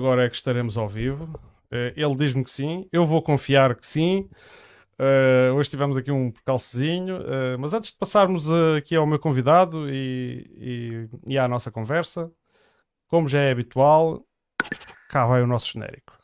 Agora é que estaremos ao vivo. Uh, ele diz-me que sim, eu vou confiar que sim. Uh, hoje tivemos aqui um percalcezinho, uh, mas antes de passarmos aqui ao meu convidado e, e, e à nossa conversa, como já é habitual, cá vai o nosso genérico.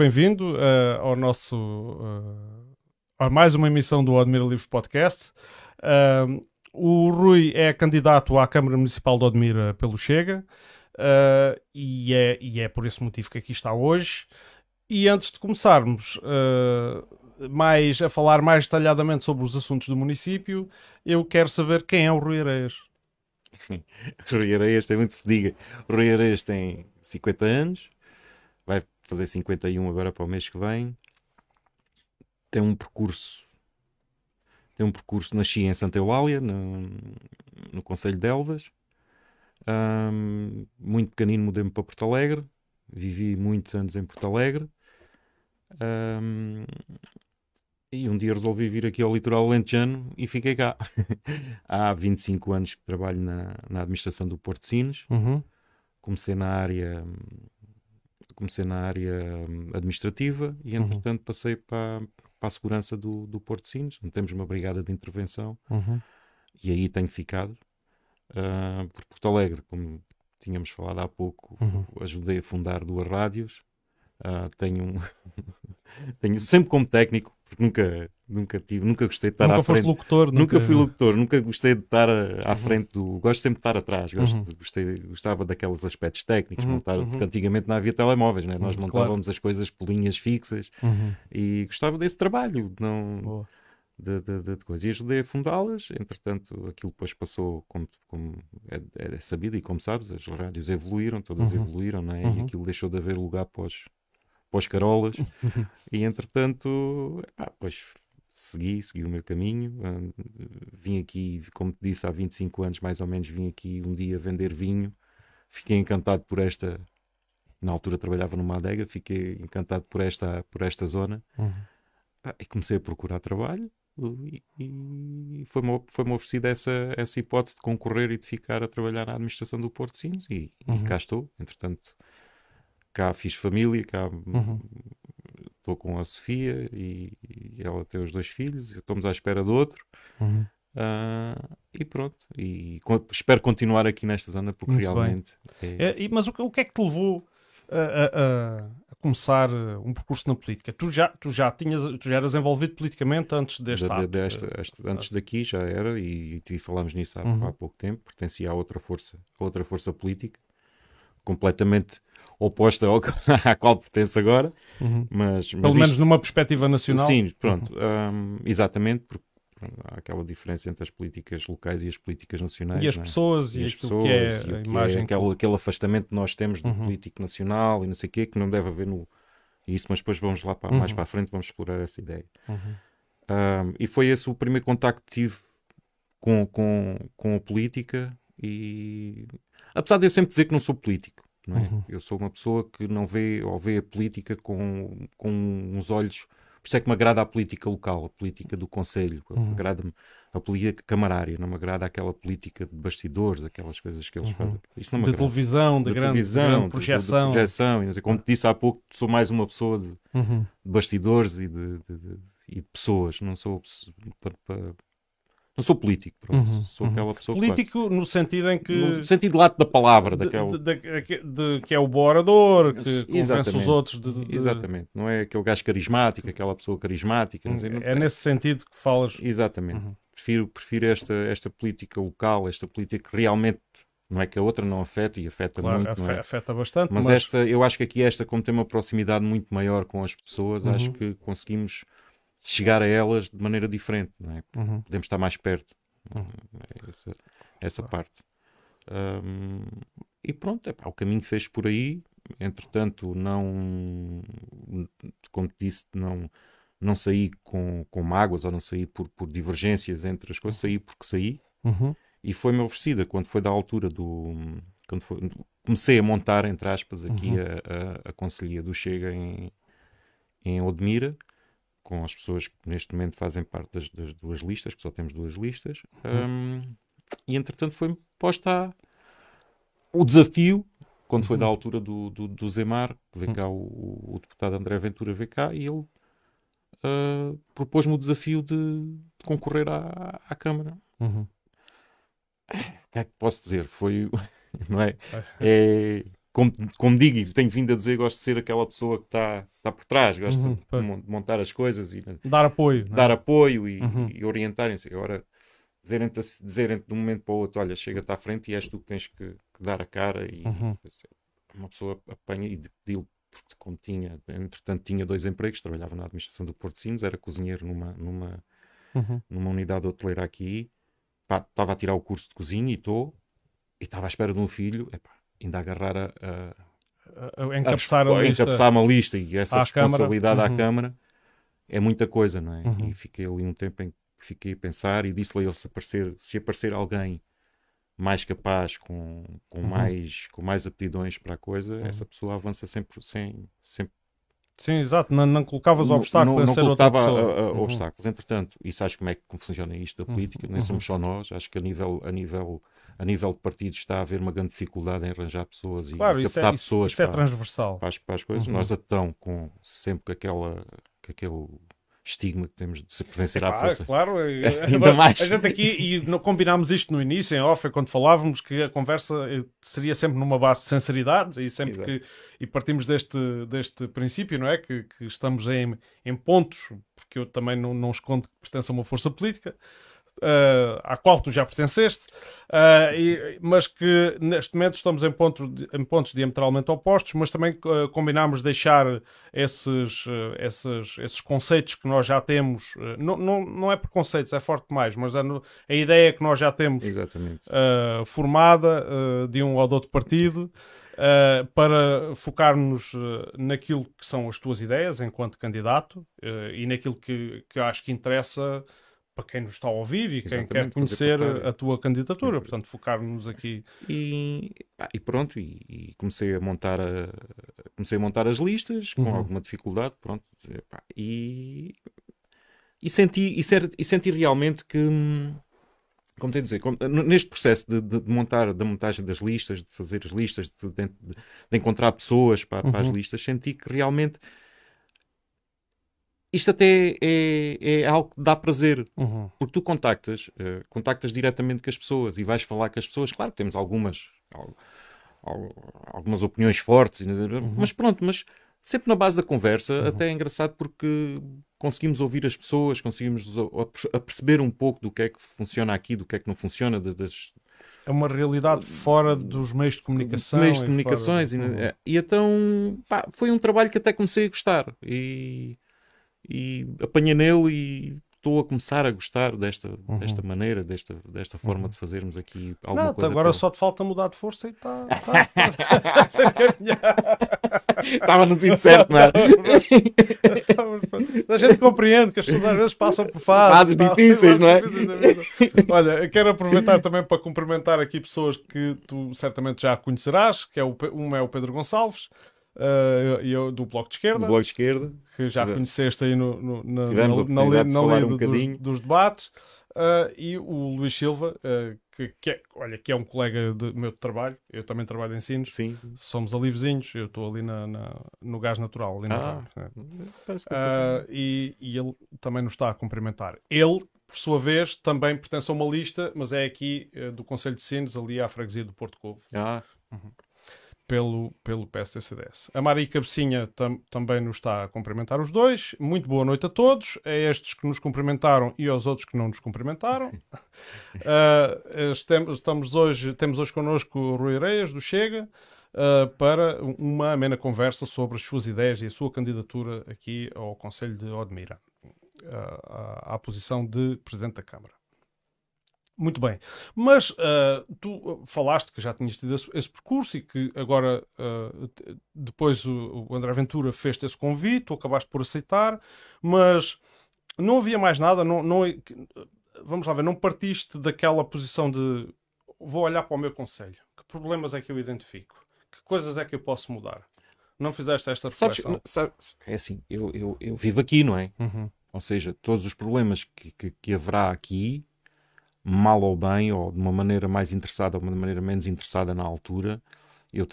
Bem-vindo uh, ao nosso. Uh, a mais uma emissão do Admira Livre Podcast. Uh, o Rui é candidato à Câmara Municipal de Odmira pelo Chega e, é, e é por esse motivo que aqui está hoje. E antes de começarmos mais a falar mais detalhadamente sobre os assuntos do município, eu quero saber quem é o Rui Areias. Rui Areias tem muito se diga. O Rui Areias tem 50 anos, vai fazer 51 agora para o mês que vem. Tem um percurso. Tem um percurso, nasci em Santa Eulália, no, no Conselho de Elvas. Um, muito pequenino mudei-me para Porto Alegre. Vivi muitos anos em Porto Alegre. Um, e um dia resolvi vir aqui ao litoral lentejano e fiquei cá. Há 25 anos que trabalho na, na administração do Porto Sines. Uhum. Comecei na área comecei na área hum, administrativa e, uhum. entretanto, passei para, para a segurança do, do Porto Sines, onde temos uma brigada de intervenção uhum. e aí tenho ficado. Uh, por Porto Alegre, como tínhamos falado há pouco, uhum. ajudei a fundar duas rádios. Uh, tenho, um tenho sempre como técnico, porque nunca, nunca tive, nunca gostei de estar nunca à frente. locutor, nunca... nunca fui locutor, nunca gostei de estar à uhum. frente do. Gosto sempre de estar atrás, gosto uhum. de, gostei, gostava daqueles aspectos técnicos, uhum. montar, porque uhum. antigamente não havia telemóveis, né? nós uhum, montávamos claro. as coisas por linhas fixas uhum. e gostava desse trabalho, não. De, de, de, de coisas. E ajudei a fundá-las, entretanto, aquilo depois passou, como, como é, é, sabido e como sabes, as rádios evoluíram, todas evoluíram, né? e aquilo deixou de haver lugar para os, os carolas, e entretanto, ah, pois segui, segui o meu caminho. vim aqui, como te disse, há 25 anos mais ou menos, vim aqui um dia vender vinho. Fiquei encantado por esta. Na altura trabalhava numa adega, fiquei encantado por esta, por esta zona. Uhum. Ah, e comecei a procurar trabalho. E, e foi-me foi oferecida essa, essa hipótese de concorrer e de ficar a trabalhar na administração do Porto Sinos e, uhum. e cá estou. Entretanto, cá fiz família, cá uhum estou com a Sofia e, e, ela tem os dois filhos, estamos à espera do outro. Uhum. Uh, e pronto, e espero continuar aqui nesta zona porque Muito realmente. É... É, mas o, o, que é que te levou a, a, a, começar um percurso na política? Tu já, tu já tinhas, tu já eras envolvido politicamente antes deste de, de, desta, este, Antes daqui já era, e, e falámos nisso há, uhum. há pouco tempo, pertencia a outra força, a outra força política, completamente oposta ao, à qual pertence agora. Uhum. Mas, mas Pelo menos numa perspectiva nacional. Sim, pronto. Uhum. Um, exatamente, porque há aquela diferença entre as políticas locais e as políticas nacionais. E as é? pessoas e, e as pessoas, que é a imagem. É aquele, aquele afastamento que nós temos do uhum. político nacional e não sei o quê, que não deve haver no. Isso, mas depois vamos lá para, mais uhum. para a frente, vamos explorar essa ideia. Um, uhum. e foi esse o primeiro contacto que tive com, com, com a política e apesar de eu sempre dizer que não sou político, é? Uhum. Eu sou uma pessoa que não vê ou vê a política com, com uns olhos. Por isso é que me agrada a política local, a política do Conselho, uhum. agrada-me a política camarária, não me agrada aquela política de bastidores, aquelas coisas que eles uhum. fazem. Isso não me de televisão, de, de grande, televisão, de grande projeção. De, de projeção. E como te disse há pouco, sou mais uma pessoa de, uhum. de bastidores e de, de pessoas, não sou para, para não sou político, pronto. Uhum, sou uhum. aquela pessoa Político que no sentido em que. No sentido lato da palavra, de, daquela. De, de, de, que é o bom orador, que convence os outros. Exatamente. Não é aquele gajo carismático, aquela pessoa carismática. Sei, é nesse sentido que falas. Exatamente. Uhum. prefiro, prefiro esta, esta política local, esta política que realmente não é que a outra não afeta e afeta claro, muito, afeta, é? afeta bastante. Mas, mas, esta, eu acho que aqui esta, como tem uma proximidade muito maior com as pessoas, uhum. acho que conseguimos chegar a elas de maneira diferente, é? Uhum. Podemos estar mais perto. Uhum. É essa, essa parte. Um, e pronto, é, pá, o caminho fez por aí. Entretanto, não, como te disse, não, não saí com, com mágoas ou não saí por, por divergências entre as coisas, saí porque saí. Uhum. E foi-me oferecida quando foi da altura do. Quando foi, comecei a montar, entre aspas, aqui uhum. a, a, a Conselhia do Chega em, em Odmira, com as pessoas que neste momento fazem parte das, das duas listas, que só temos duas listas. Uhum. Um, e entretanto foi-me posta o desafio, quando foi da uhum. altura do, do, do Zemar, que veio cá o, o, deputado André Ventura veio cá e ele uh, propôs-me o desafio de, de concorrer à, à Câmara. Uhum. O que é que posso dizer? Foi, não é? é como, como digo e tenho vindo a dizer, gosto de ser aquela pessoa que está tá por trás, gosto uhum, de montar as coisas e dar apoio, é? dar é? apoio e, uhum. e orientarem-se. Agora, dizerem-te dizerem de um momento para o outro: olha, chega-te à frente e és tu que tens que, que dar a cara. E uhum. uma pessoa apanha e pediu porque como tinha, entretanto tinha dois empregos, trabalhava na administração do Porto Sinos, era cozinheiro numa, numa, uhum. numa unidade hoteleira aqui, estava a tirar o curso de cozinha e estou, e estava à espera de um filho, epá, ainda agarrar a, a, a encabeçar, a, a, encabeçar uma lista e essa responsabilidade Câmara. à uhum. Câmara é muita coisa, não é? Uhum. E fiquei ali um tempo em fiquei a pensar e disse-lhe eu se aparecer, se aparecer alguém mais capaz, com, com, uhum. mais, com mais aptidões para a coisa, uhum. essa pessoa avança sempre sem. sempre Sim, exato, não, não colocavas obstáculos não, não, não colocava a, a, uhum. obstáculos. Entretanto, e sabes como é que funciona isto da uhum. política, nem somos só nós, acho que a nível, a nível, a nível de partidos está a haver uma grande dificuldade em arranjar pessoas claro, e captar é, pessoas isso, isso para, é transversal. Para, as, para as coisas. Uhum. Nós atão com sempre com aquela, com aquele estigma que temos de se pertencer à força. Claro, ainda mais. A gente aqui, e não combinámos isto no início, em off, é quando falávamos que a conversa eh, seria sempre numa base de sinceridade e sempre Exato. que e partimos deste, deste princípio, não é? Que, que estamos em, em pontos, porque eu também não, não escondo que pertenço a uma força política, uh, à qual tu já pertenceste, uh, e, mas que neste momento estamos em, ponto, em pontos diametralmente opostos, mas também uh, combinámos deixar esses, esses, esses conceitos que nós já temos, não, não, não é preconceitos, é forte demais, mas a, a ideia que nós já temos formada de um ou de outro partido. Uh, para focar-nos uh, naquilo que são as tuas ideias enquanto candidato uh, e naquilo que, que acho que interessa para quem nos está a ouvir e quem quer conhecer a tua candidatura. Portanto, focar-nos aqui. E, e pronto, e, e, comecei a montar a, comecei a montar as listas com uhum. alguma dificuldade, pronto, e, e senti e, ser, e senti realmente que como tem a dizer, neste processo de, de, de, montar da montagem das listas, de fazer as listas, de, de encontrar pessoas para, uhum. para, as uhum. listas, senti que realmente isto até é, é, algo que dá prazer, uhum. porque tu contactas, uh, contactas diretamente com as pessoas e vais falar com as pessoas. Claro que temos algumas, algumas opiniões fortes, uhum. mas pronto, mas sempre na base da conversa, uhum. até é engraçado porque conseguimos ouvir as pessoas, conseguimos perceber um pouco do que é que funciona aqui, do que é que não funciona, das, é uma realidade fora dos meios de comunicação. Meios de comunicações. Fora... E, uhum. e, então pá, foi um trabalho que até comecei a gostar. E e apanhei nele e estou a começar a gostar desta, uhum. desta maneira, desta, desta forma uhum. de fazermos aqui alguma não, coisa. Agora só te falta mudar de força e está tá, tá, Estava no sítio certo, não é? A gente compreende que as pessoas às vezes passam por fases, fases difíceis, não é? Olha, quero aproveitar também para cumprimentar aqui pessoas que tu certamente já conhecerás, que é o, uma é o Pedro Gonçalves, uh, eu, do Bloco de Esquerda. Do Bloco de Esquerda. Que já conheceste aí no, no, na, Tivemos na, na, na lei um dos, dos, debates. Uh, e o Luís Silva, uh, que, que, é, olha, que é um colega de meu de trabalho, eu também trabalho em Sinos, Sim. somos alivezinhos, eu estou ali na, na, no gás natural, ali ah, uh, e, e ele também nos está a cumprimentar. Ele, por sua vez, também pertence a uma lista, mas é aqui do Conselho de Sinos, ali à freguesia do Porto Covo. Ah. Uhum. Pelo, pelo PSTCDS. A Mari Cabecinha tam, também nos está a cumprimentar os dois. Muito boa noite a todos, a estes que nos cumprimentaram e aos outros que não nos cumprimentaram. uh, estamos hoje, temos hoje connosco o Rui Areias, do Chega, uh, para uma amena conversa sobre as suas ideias e a sua candidatura aqui ao Conselho de Odmira, uh, à, à posição de Presidente da Câmara. Muito bem. Mas uh, tu falaste que já tinhas tido esse, esse percurso e que agora, uh, depois o, o, André Ventura fez-te esse convite, tu acabaste por aceitar, mas não havia mais nada, não, não, vamos lá ver, não partiste daquela posição de vou olhar para o meu conselho, que problemas é que eu identifico, que coisas é que eu posso mudar? Não fizeste esta reflexão? Sabes, sabes é assim, eu, eu, eu, vivo aqui, não é? Uhum. Ou seja, todos os problemas que, que, que haverá aqui mal ou bem, ou de uma maneira mais interessada ou de uma maneira menos interessada na altura, eu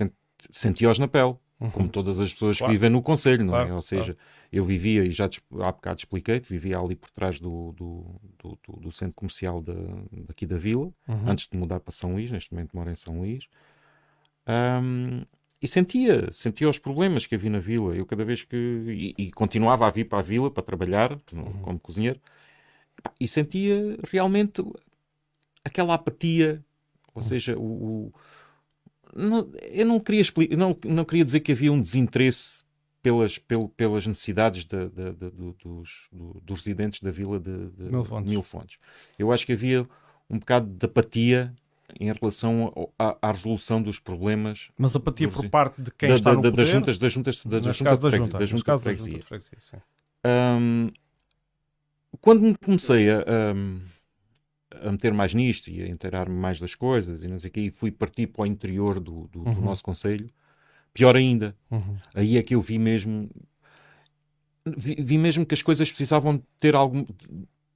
senti-os na pele. Uhum. Como todas as pessoas claro. que vivem no Conselho, não é? claro, é? Ou seja, claro. eu vivia, e já há bocado expliquei-te, vivia ali por trás do, do, do, do centro comercial de, daqui da vila, uhum. antes de mudar para São Luís, neste momento moro em São Luís. Um, e sentia, sentia os problemas que havia na vila. Eu cada vez que. E, e continuava a vir para a vila para trabalhar uhum. como cozinheiro. E sentia realmente aquela apatia, ou seja, o, o não, eu não queria, não, não queria dizer que havia um desinteresse pelas, pel, pelas necessidades de, de, de, dos, do, dos residentes da vila de, de Mil, Fontes. Mil, Fontes. Eu acho que havia um bocado de apatia em relação à, à resolução dos problemas. Mas apatia por parte de quem da, está no da, poder? Das juntas, das juntas, das juntas da, junta, da junta de freguesia. Um, quando me comecei a... Um, a meter mais nisto e a inteirar-me mais das coisas e não sei o quê, e fui partir para o interior do, do, uhum. do nosso conselho, pior ainda. Uhum. Aí é que eu vi mesmo vi, vi, mesmo que as coisas precisavam ter algum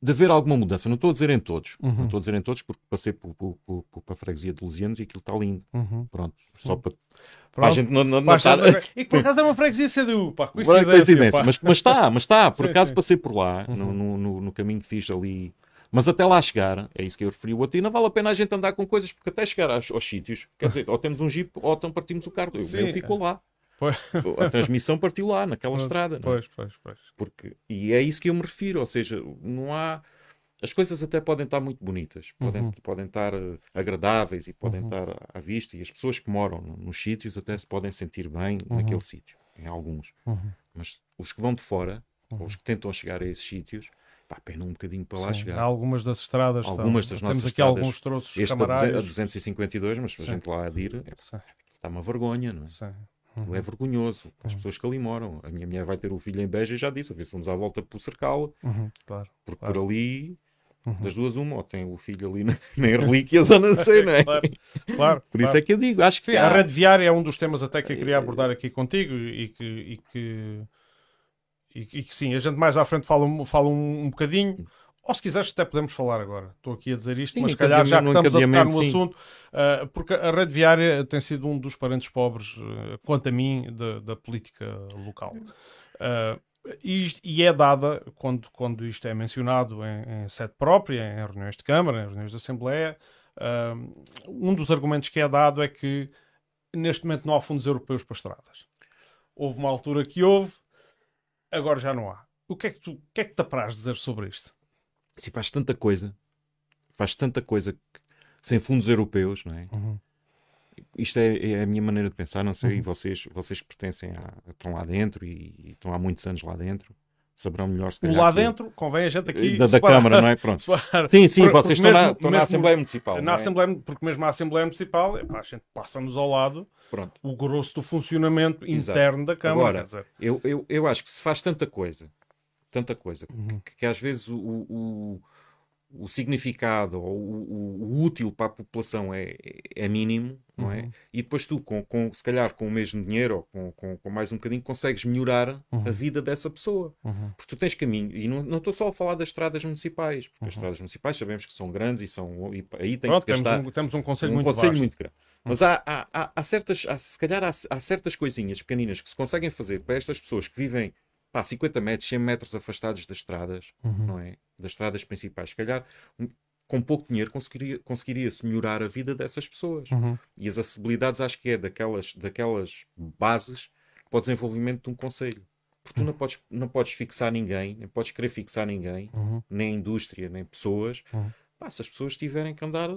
de haver alguma mudança. Não estou a dizer em todos, uhum. não estou a dizer em todos porque passei por, por, por, por, para a freguesia de Lusianos e aquilo está lindo. Uhum. Pronto, só para para a gente não, não, não estar... E por acaso é uma freguesia CDU, pá, coincidência. coincidência. Mas, mas está, mas está. Por sim, acaso sim. passei por lá, uhum. no, no, no, caminho que fiz ali mas até lá chegar, é isso que eu referi o não vale a pena a gente andar com coisas, porque até chegar aos, aos sítios, quer dizer, ou temos um jeep ou então partimos o carro. Eu, eu fico lá. Pois. A transmissão partiu lá, naquela pois, estrada. É? Pois, pois, pois. Porque, e é isso que eu me refiro, ou seja, não há. As coisas até podem estar muito bonitas, podem, uhum. podem estar uh, agradáveis e podem uhum. estar à vista, e as pessoas que moram nos sítios até se podem sentir bem uhum. naquele sítio, em alguns. Uhum. Mas os que vão de fora, ou os uhum. que tentam chegar a esses sítios, pá, pena um bocadinho para lá Sim, chegar. Algumas das estradas, algumas das nossas temos aqui estradas, alguns troços este camarários. a 252, mas se a gente lá a ir, está uma vergonha, não é? Sim. Uhum. É vergonhoso as uhum. pessoas que ali moram. A minha mulher vai ter o filho em Beja e já disse: a ver se vamos à volta por cercá-la. Uhum, claro, porque claro. por ali, uhum. das duas, uma, ou tem o filho ali na, na relíquias ou não sei, não é? claro, claro, Por isso é que eu digo: acho Sim, que. Há... A rede viária é um dos temas até que eu queria abordar aqui contigo e que, e que, e que sim, a gente mais à frente fala, fala um, um bocadinho. Ou se quiseres, até podemos falar agora. Estou aqui a dizer isto, sim, mas se calhar já que estamos a tocar no sim. assunto, uh, porque a rede viária tem sido um dos parentes pobres, uh, quanto a mim, da, da política local. Uh, e, e, é dada, quando, quando isto é mencionado em, em sede própria, em reuniões de Câmara, em reuniões de Assembleia, um dos argumentos que é dado é que neste momento não há fundos europeus para estradas. Houve uma altura que houve, agora já não há. O que é que, tu, o que, é que te apraz dizer sobre isto? assim, faz tanta coisa, faz tanta coisa que, sem fundos europeus, não é? Uhum. Isto é, é, a minha maneira de pensar, não sei, uhum. vocês, vocês que pertencem a, estão lá dentro e, e, estão há muitos anos lá dentro, saberão melhor se calhar. Lá dentro, convém a gente aqui. Da, da Câmara, não é? Pronto. sim, sim, por, vocês estão, mesmo, na, estão mesmo, na, Assembleia Municipal. Na é? Assembleia, porque mesmo a Assembleia Municipal, epá, a gente passa-nos ao lado Pronto. o grosso do funcionamento Exato. interno da Câmara. Agora, eu, eu, eu acho que se faz tanta coisa tanta coisa, uhum. que, que, às vezes o, o, o significado ou o, o, útil para a população é, é mínimo, não é? Uhum. E depois tu, com, com, se calhar com o mesmo dinheiro ou com, com, com mais um bocadinho, consegues melhorar uhum. a vida dessa pessoa. Uhum. Porque tu tens caminho. E não, estou só a falar das estradas municipais, porque as uhum. estradas municipais sabemos que são grandes e, são, e aí tem Pronto, que gastar... Temos um, temos um conselho, um muito, conselho muito grande. Mas há, há, há, há certas, há, se calhar há, há certas coisinhas pequeninas que se conseguem fazer para estas pessoas que vivem pá, 50 metros, 100 metros afastados das estradas, uhum. não é? Das estradas principais. Se calhar, com pouco dinheiro conseguiria, conseguiria-se melhorar a vida dessas pessoas. Uhum. E as acessibilidades acho que é daquelas, daquelas bases para o desenvolvimento de um conselho. Porque tu não podes, não podes fixar ninguém, nem podes querer fixar ninguém, Uhum. nem indústria, nem pessoas. Uhum. Pá, se as pessoas tiverem que andar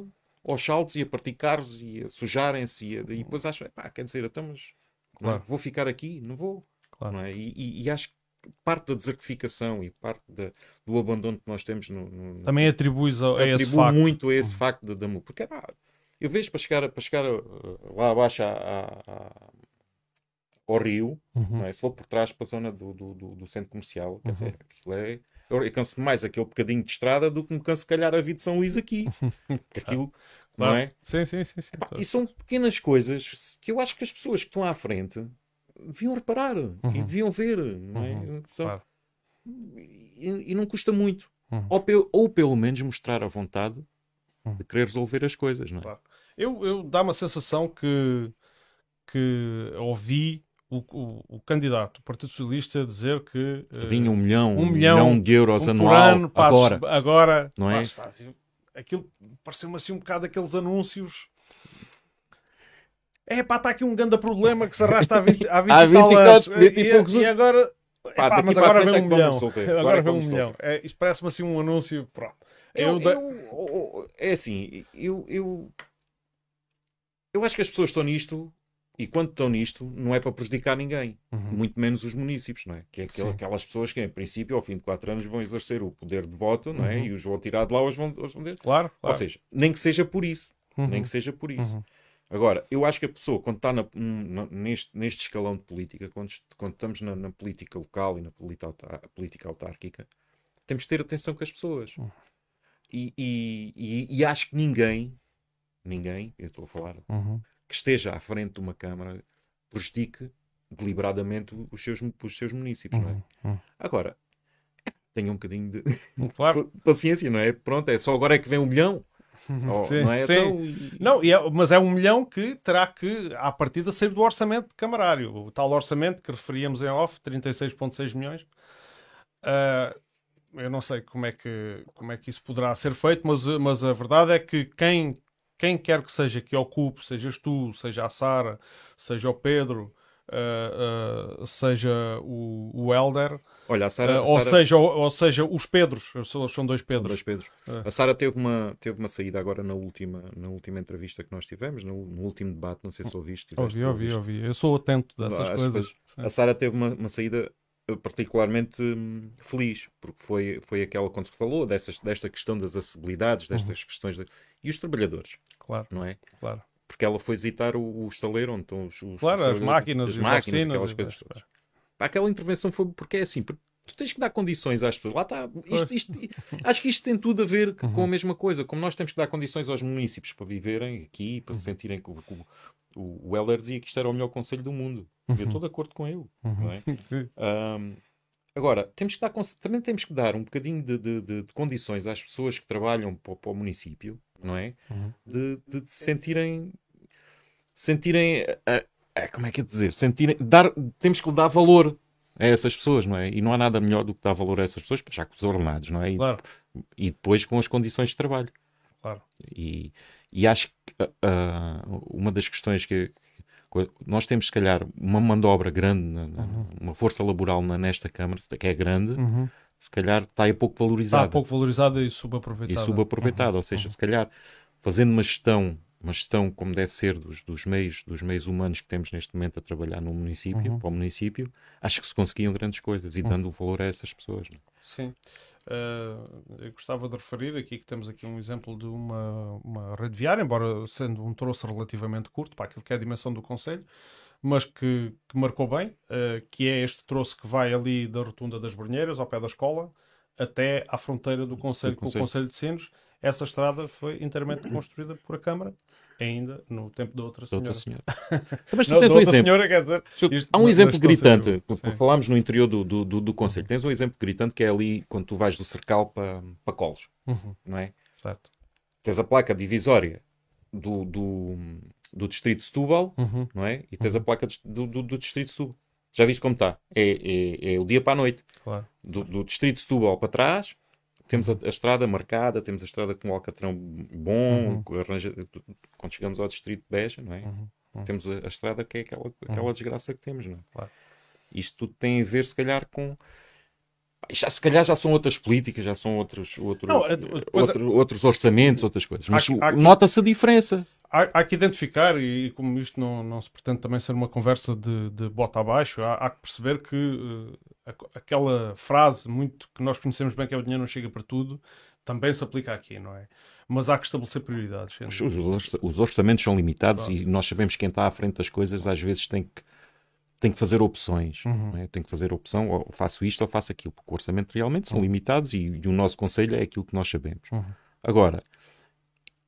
aos saltos e a partir carros e a sujarem-se e, e depois acham, pá, quer dizer, então, mas não é? Claro. vou ficar aqui? Não vou. Claro. Não é? e, e- e acho que parte da desertificação e parte da- do abandono que nós temos no, no, Também atribuis a, a esse facto. muito a esse facto da, da mu- porque pá, eu vejo para chegar, para chegar lá abaixo à- à- ao rio, Uhum. não é? se for por trás para a zona do, do, do- do centro comercial, quer Uhum. dizer, aquilo é. Eu, canso mais aquele bocadinho de estrada do que me canso, se calhar, a vida de São Luís aqui. Aquilo, não Claro. é? Sim, sim, sim. sim. E são pequenas coisas que eu acho que as pessoas que estão à frente deviam reparar e deviam ver, não é? Uhum. Claro. e, e não custa muito. Uhum. Ou, pe- ou pelo menos mostrar a vontade Uhum. de querer resolver as coisas, não é? Claro. Eu, eu dá uma sensação que, que ouvi o, o, o candidato do Partido Socialista dizer que eh, Vinha um milhão, um milhão, milhão de euros um anual ano, agora. agora Não é? está. aquilo pareceu-me assim um bocado aqueles anúncios. É pá, está aqui um grande problema que se arrasta há 20, há 20, Há e tal 20 anos. e- 20 e poucos e agora. Pá, Epá, mas agora vem é um milhão. Agora Agora vem um milhão. É, isto parece-me assim um anúncio. Pronto. Eu, Eu eu- é assim, eu, eu, eu acho que as pessoas estão nisto e quando estão nisto não é para prejudicar ninguém, Uhum. muito menos os municípios, não é? Que é aquel- aquelas pessoas que, em princípio, ao fim de 4 anos vão exercer o poder de voto, não é? Uhum. E os vão tirar de lá, os vão, os vão ter. Claro, Ou claro. seja, nem que seja por isso, Uhum. nem que seja por isso. Uhum. Agora, eu acho que a pessoa, quando está na- na- neste, neste escalão de política, quando, quando estamos na, na política local e na política, autárquica, temos de ter atenção com as pessoas. Uhum. E, e- e- e acho que ninguém, ninguém, eu estou a falar, Uhum. que esteja à frente de uma Câmara prejudique deliberadamente os seus, os seus municípios, não é? Uhum. Agora, tenha um bocadinho de Claro. paciência, não é? Pronto, é só agora é que vem um milhão, ou- Sim, não é? sim. E- Não, é- mas é um milhão que terá que, à partida, sair do orçamento camarário. O tal orçamento que referíamos em off, 36,6 milhões. Ah, eu não sei como é, que, como é que isso poderá ser feito, mas, mas a verdade é que quem, quem quer que seja que ocupe, sejas tu, seja a Sara, seja o Pedro, ah, ah, seja o, o Helder, Olha, a Sara, ah, a ou, Sara- seja, ou, ou seja os Pedros, são são dois São Pedros. dois Pedros. É. A Sara teve uma, teve uma saída agora na última, na última entrevista que nós tivemos, no, no último debate, não sei se ouviste. tiveste Ouvi, ouvi, ouviste. ouvi. Eu sou atento dessas que coisas. A Sara teve uma, uma saída eh, particularmente hum, feliz, porque foi, foi aquela quando se falou dessas, desta questão das acessibilidades, destas Uhum. questões de- e os trabalhadores, Claro, não é? claro. Porque ela foi visitar o, o estaleiro onde estão os, os Claro, os as máquinas, as as máquinas, oficinas, aquelas coisas todas. Aquela intervenção foi porque é assim, porque tu tens que dar condições às pessoas. Lá está. Isto, isto- acho que isto tem tudo a ver com Uhum. a mesma coisa. Como nós temos que dar condições aos municípios para viverem aqui, para se Uhum. sentirem que o, o, o, Heller dizia que isto era o melhor conselho do mundo. Eu estou de acordo com ele. Não é? Ahm, agora, temos que dar, também temos que dar um bocadinho de, de- de- de condições às pessoas que trabalham para, para o município, não é? Uhum. De, de se sentirem. Sentirem. ah, como é que é dizer? Sentirem, dar, temos que dar valor a essas pessoas, não é? E não há nada melhor do que dar valor a essas pessoas, já com os ordenados, não é? E, Claro, e depois com as condições de trabalho. claro. E, e acho que ah, uma das questões que, que nós temos, se calhar, uma mão de obra grande, na- uma força laboral na- nesta Câmara, que é grande, Uhum. Se calhar está aí pouco Está valorizada pouco valorizada e e subaproveitada. subaproveitada. Ou seja, se calhar fazendo uma gestão, uma gestão como deve ser dos, dos meios, dos meios humanos que temos neste momento a trabalhar no município, Uhum. para o município, acho que se conseguiam grandes coisas e dando valor a essas pessoas. não é? Sim. Ah, eu gostava de referir aqui que temos aqui um exemplo de uma, uma rede viária, embora sendo um troço relativamente curto para aquilo que é a dimensão do Conselho, mas que, que marcou bem, ah, que é este troço que vai ali da rotunda das Brunheiras, ao pé da escola, até à fronteira do Conselho com o Conselho. De Sinos. Essa estrada foi inteiramente construída por a Câmara, ainda no tempo da outra senhora. outra senhora. Mas tu Não, tens um exemplo. senhora, quer dizer, isto- Há um exemplo gritante, falámos no interior do, do, do, do Conselho. Tens um exemplo gritante que é ali quando tu vais do Cercal para, para Colos, Uhum, não é? certo. Tens a placa divisória do, do, do Distrito de Setúbal, Uhum, não é? E tens a placa de- do, do, do Distrito de Setúbal. Já viste como está? É, é, é o dia para a noite. claro. Do, do Distrito de Setúbal para trás, temos a, a, estrada marcada, temos a estrada com um alcatrão bom, uhum. arranja, quando chegamos ao distrito de Beja, não é? Uhum. Uhum. Temos a, a, estrada que é aquela, aquela desgraça que temos, não é? Claro. Isto tudo tem a ver, se calhar, com já, se calhar já são outras políticas, já são outros, outros, não, é, outro, outros orçamentos, outras coisas. Mas nota-se a diferença. Há, há, que identificar, e como isto não, não se pretende também ser uma conversa de, de bota abaixo, há, há que perceber que uh, aquela frase muito que nós conhecemos bem que é o dinheiro não chega para tudo, também se aplica aqui, não é? Mas há que estabelecer prioridades. Os, os, orçamentos são limitados claro. e nós sabemos que quem está à frente das coisas às vezes tem que tem que fazer opções, uhum. é? tem que fazer opção, ou faço isto ou faço aquilo, porque o orçamento realmente são uhum. limitados e, e, o nosso conselho é aquilo que nós sabemos. Uhum. Agora,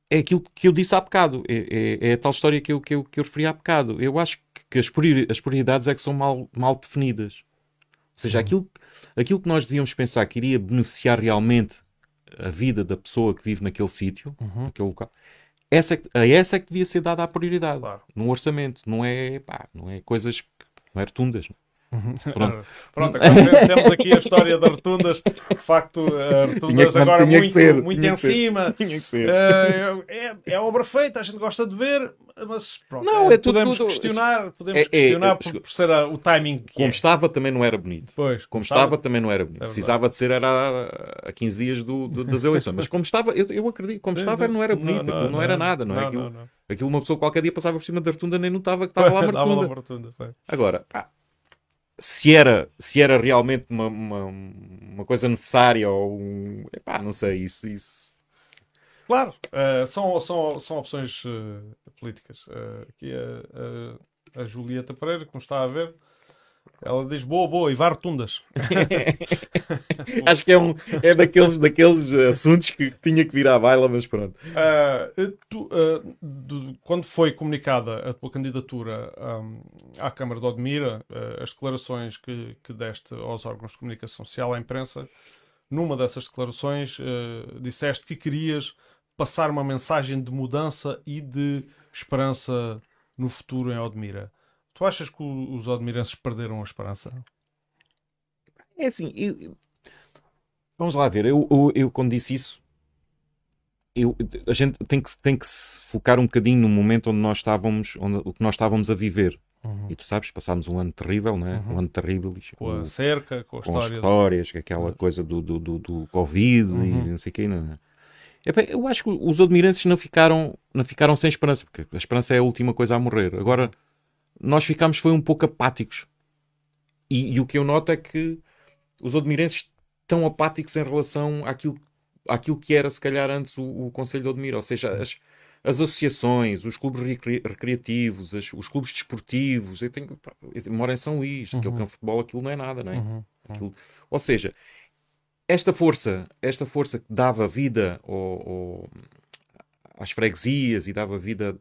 é aquilo que eu disse há bocado, é, é, é a tal história que eu, que, eu, que eu referi há bocado. Eu acho que as, prioridades é que são mal, mal definidas. Ou seja, uhum. aquilo, aquilo que nós devíamos pensar que iria beneficiar realmente a vida da pessoa que vive naquele sítio, uhum. naquele local, essa, é a essa é que devia ser dada a prioridade claro. no orçamento. Não é, pá, não é coisas não é rotundas. Pronto. Pronto, agora temos aqui a história das rotundas. De facto, rotundas agora muito, ser, muito em cima. Uh, é, é obra feita, a gente gosta de ver, mas pronto, não, é, é podemos tudo, questionar, podemos é, é questionar é, por, por, ser a, o timing que Como é. estava também não era bonito. Pois, como estava, estava também não era bonito. Precisava de ser era a 15 dias do, do, das eleições. Mas como estava, eu, eu acredito, como estava não era bonito, não, não, não era nada, não, é? Aquilo, aquilo uma pessoa qualquer dia passava por cima da rotunda nem notava que estava lá uma rotunda. Agora, pá, se era, se era realmente uma, uma, uma coisa necessária ou um. Epá, não sei, isso. isso... Claro, uh, são, são, são opções uh, políticas. Uh, aqui a, a, a Julieta Pereira, como está a ver, ela diz boa, boa, e vai rotundas. Acho que é, um, é daqueles, daqueles assuntos que tinha que vir à baila, mas pronto. Uh, tu, uh, do, quando foi comunicada a tua candidatura um, à Câmara de Odmira, uh, as declarações que, que deste aos órgãos de comunicação social, à imprensa, numa dessas declarações disseste que querias passar uma mensagem de mudança e de esperança no futuro em Odmira. Tu achas que os odmirenses perderam a esperança? É assim, eu, vamos lá ver. Eu, eu, eu, quando disse isso, eu, a gente tem que, tem que se focar um bocadinho no momento onde nós estávamos, onde, o que nós estávamos a viver. Uhum. E tu sabes, passámos um ano terrível, né? Uhum. um ano terrível. Com a cerca, com, a com história as histórias, de... aquela coisa do, do, do, do Covid uhum. e não sei o quê. Não, Eu acho que os admirantes não ficaram, não ficaram sem esperança, porque a esperança é a última coisa a morrer. Agora, nós ficámos foi um pouco apáticos. E, e, o que eu noto é que os odmirenses estão apáticos em relação àquilo, àquilo que era, se calhar, antes o, o Conselho de Odmira. Ou seja, as, as associações, os clubes recri recreativos, as, os clubes desportivos. Eu, tenho, eu moro em São Luís, uhum. aquele que é um futebol, aquilo não é nada, não é? Uhum. Aquilo, ou seja, esta força, esta força que dava vida ao, ao, às freguesias e dava vida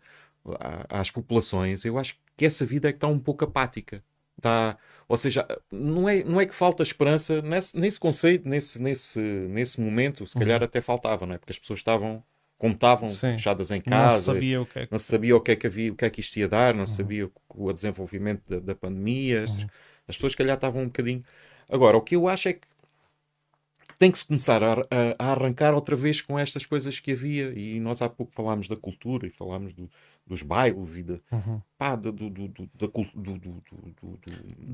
às populações, eu acho que essa vida é que está um pouco apática. Está, ou seja, não é, não é que falta esperança nesse, nesse conceito, nesse, nesse, nesse momento, se calhar uhum. até faltava, não é? Porque as pessoas estavam como estavam Sim. fechadas em casa, não se sabia o que é que, não sabia o que, é que havia, o que é que isto ia dar, não uhum. sabia o, o desenvolvimento da, da pandemia, uhum. as pessoas, se calhar, estavam um bocadinho. Agora, o que eu acho é que tem que se começar a, a, a, arrancar outra vez com estas coisas que havia. E nós há pouco falámos da cultura e falámos do, dos bailes e da, uhum. pá, do, do, do, da, do,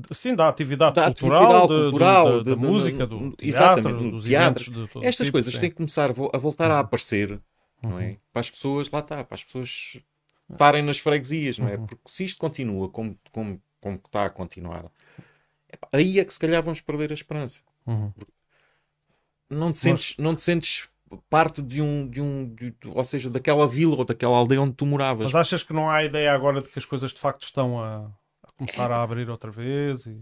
do, Sim, da atividade da cultural, atividade cultural da, música, do teatro, exatamente, dos teatro. Estas tipo, coisas têm que começar a voltar a uhum. aparecer, não é? Uhum. Para as pessoas, lá está, para as pessoas estarem nas freguesias, não é? Uhum. Porque se isto continua como, como, como está a continuar, aí é que se calhar vamos perder a esperança. Uhum não te sentes, Mas... não te sentes parte de um, de um de, ou seja, daquela vila ou daquela aldeia onde tu moravas. Mas achas que não há ideia agora de que as coisas de facto estão a, a começar é... a abrir outra vez? E...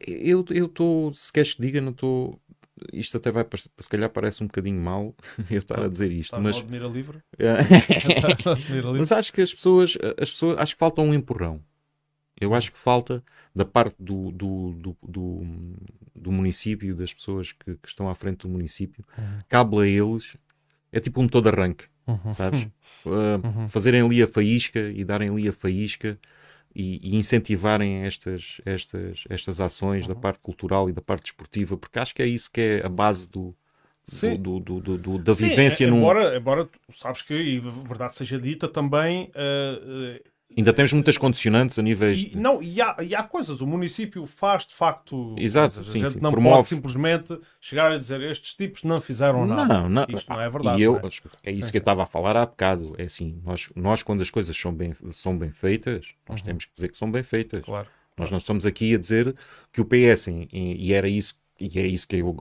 Eu estou, se queres que diga, não estou. Isto até vai, se calhar parece um bocadinho mal eu estar a dizer isto, mas. Admira livre. É. mas acho que as pessoas, as pessoas, acho que falta um empurrão. Eu acho que falta da parte do, do, do, do, do município, das pessoas que, que, estão à frente do município, uhum. cabe a eles, é tipo um de arranque, uhum. sabes? Uh, uhum. Fazerem ali a faísca e darem ali a faísca e, e incentivarem estas, estas, estas ações da uhum. parte cultural e da parte desportiva, porque acho que é isso que é a base do, do, do, do, do, da vivência. Sim, embora, num... embora sabes que, e verdade seja dita, também uh, Ainda temos muitas condicionantes a níveis. E, não, e há, e há coisas. O município faz de facto. Exato, coisas. sim, a gente sim. não Promove... pode simplesmente chegar a dizer estes tipos não fizeram nada. Não, não. Isto não é verdade. E eu, é? é? isso que eu estava a falar há bocado. É assim, nós, nós quando as coisas são bem, são bem feitas, nós uhum. temos que dizer que são bem feitas. Claro. Nós não estamos aqui a dizer que o PS, e era isso, e é isso que eu,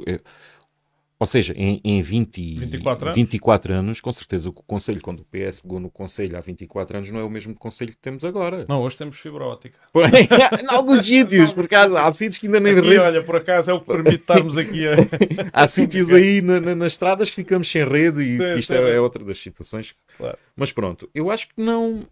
ou seja, em, em 20, 24, anos? 24 anos, com certeza o Conselho, quando o PS pegou no Conselho há 24 anos, não é o mesmo Conselho que temos agora. Não, hoje temos fibra ótica. em alguns sítios, por acaso, há sítios que ainda nem aqui, rede. Olha, por acaso é o que permite estarmos aqui a... há sítios aí na, na, nas estradas que ficamos sem rede e sim, isto é, é, outra das situações. Claro. Mas pronto, eu acho que não,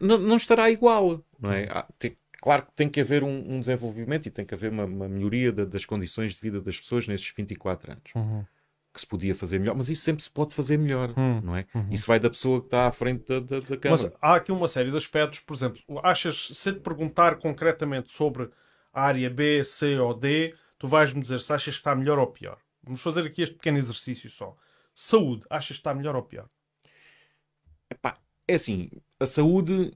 não, não estará igual, não é? Há, tem, claro que tem que haver um, um desenvolvimento e tem que haver uma, uma melhoria da, das condições de vida das pessoas nesses 24 anos. Uhum que se podia fazer melhor, mas isso sempre se pode fazer melhor, hum, não é? Uhum. Isso vai da pessoa que está à frente da, da, da Câmara. Mas há aqui uma série de aspectos, por exemplo, achas, se te perguntar concretamente sobre a área B, C ou D, tu vais-me dizer se achas que está melhor ou pior. Vamos fazer aqui este pequeno exercício só. Saúde, achas que está melhor ou pior? Epá, é assim, a saúde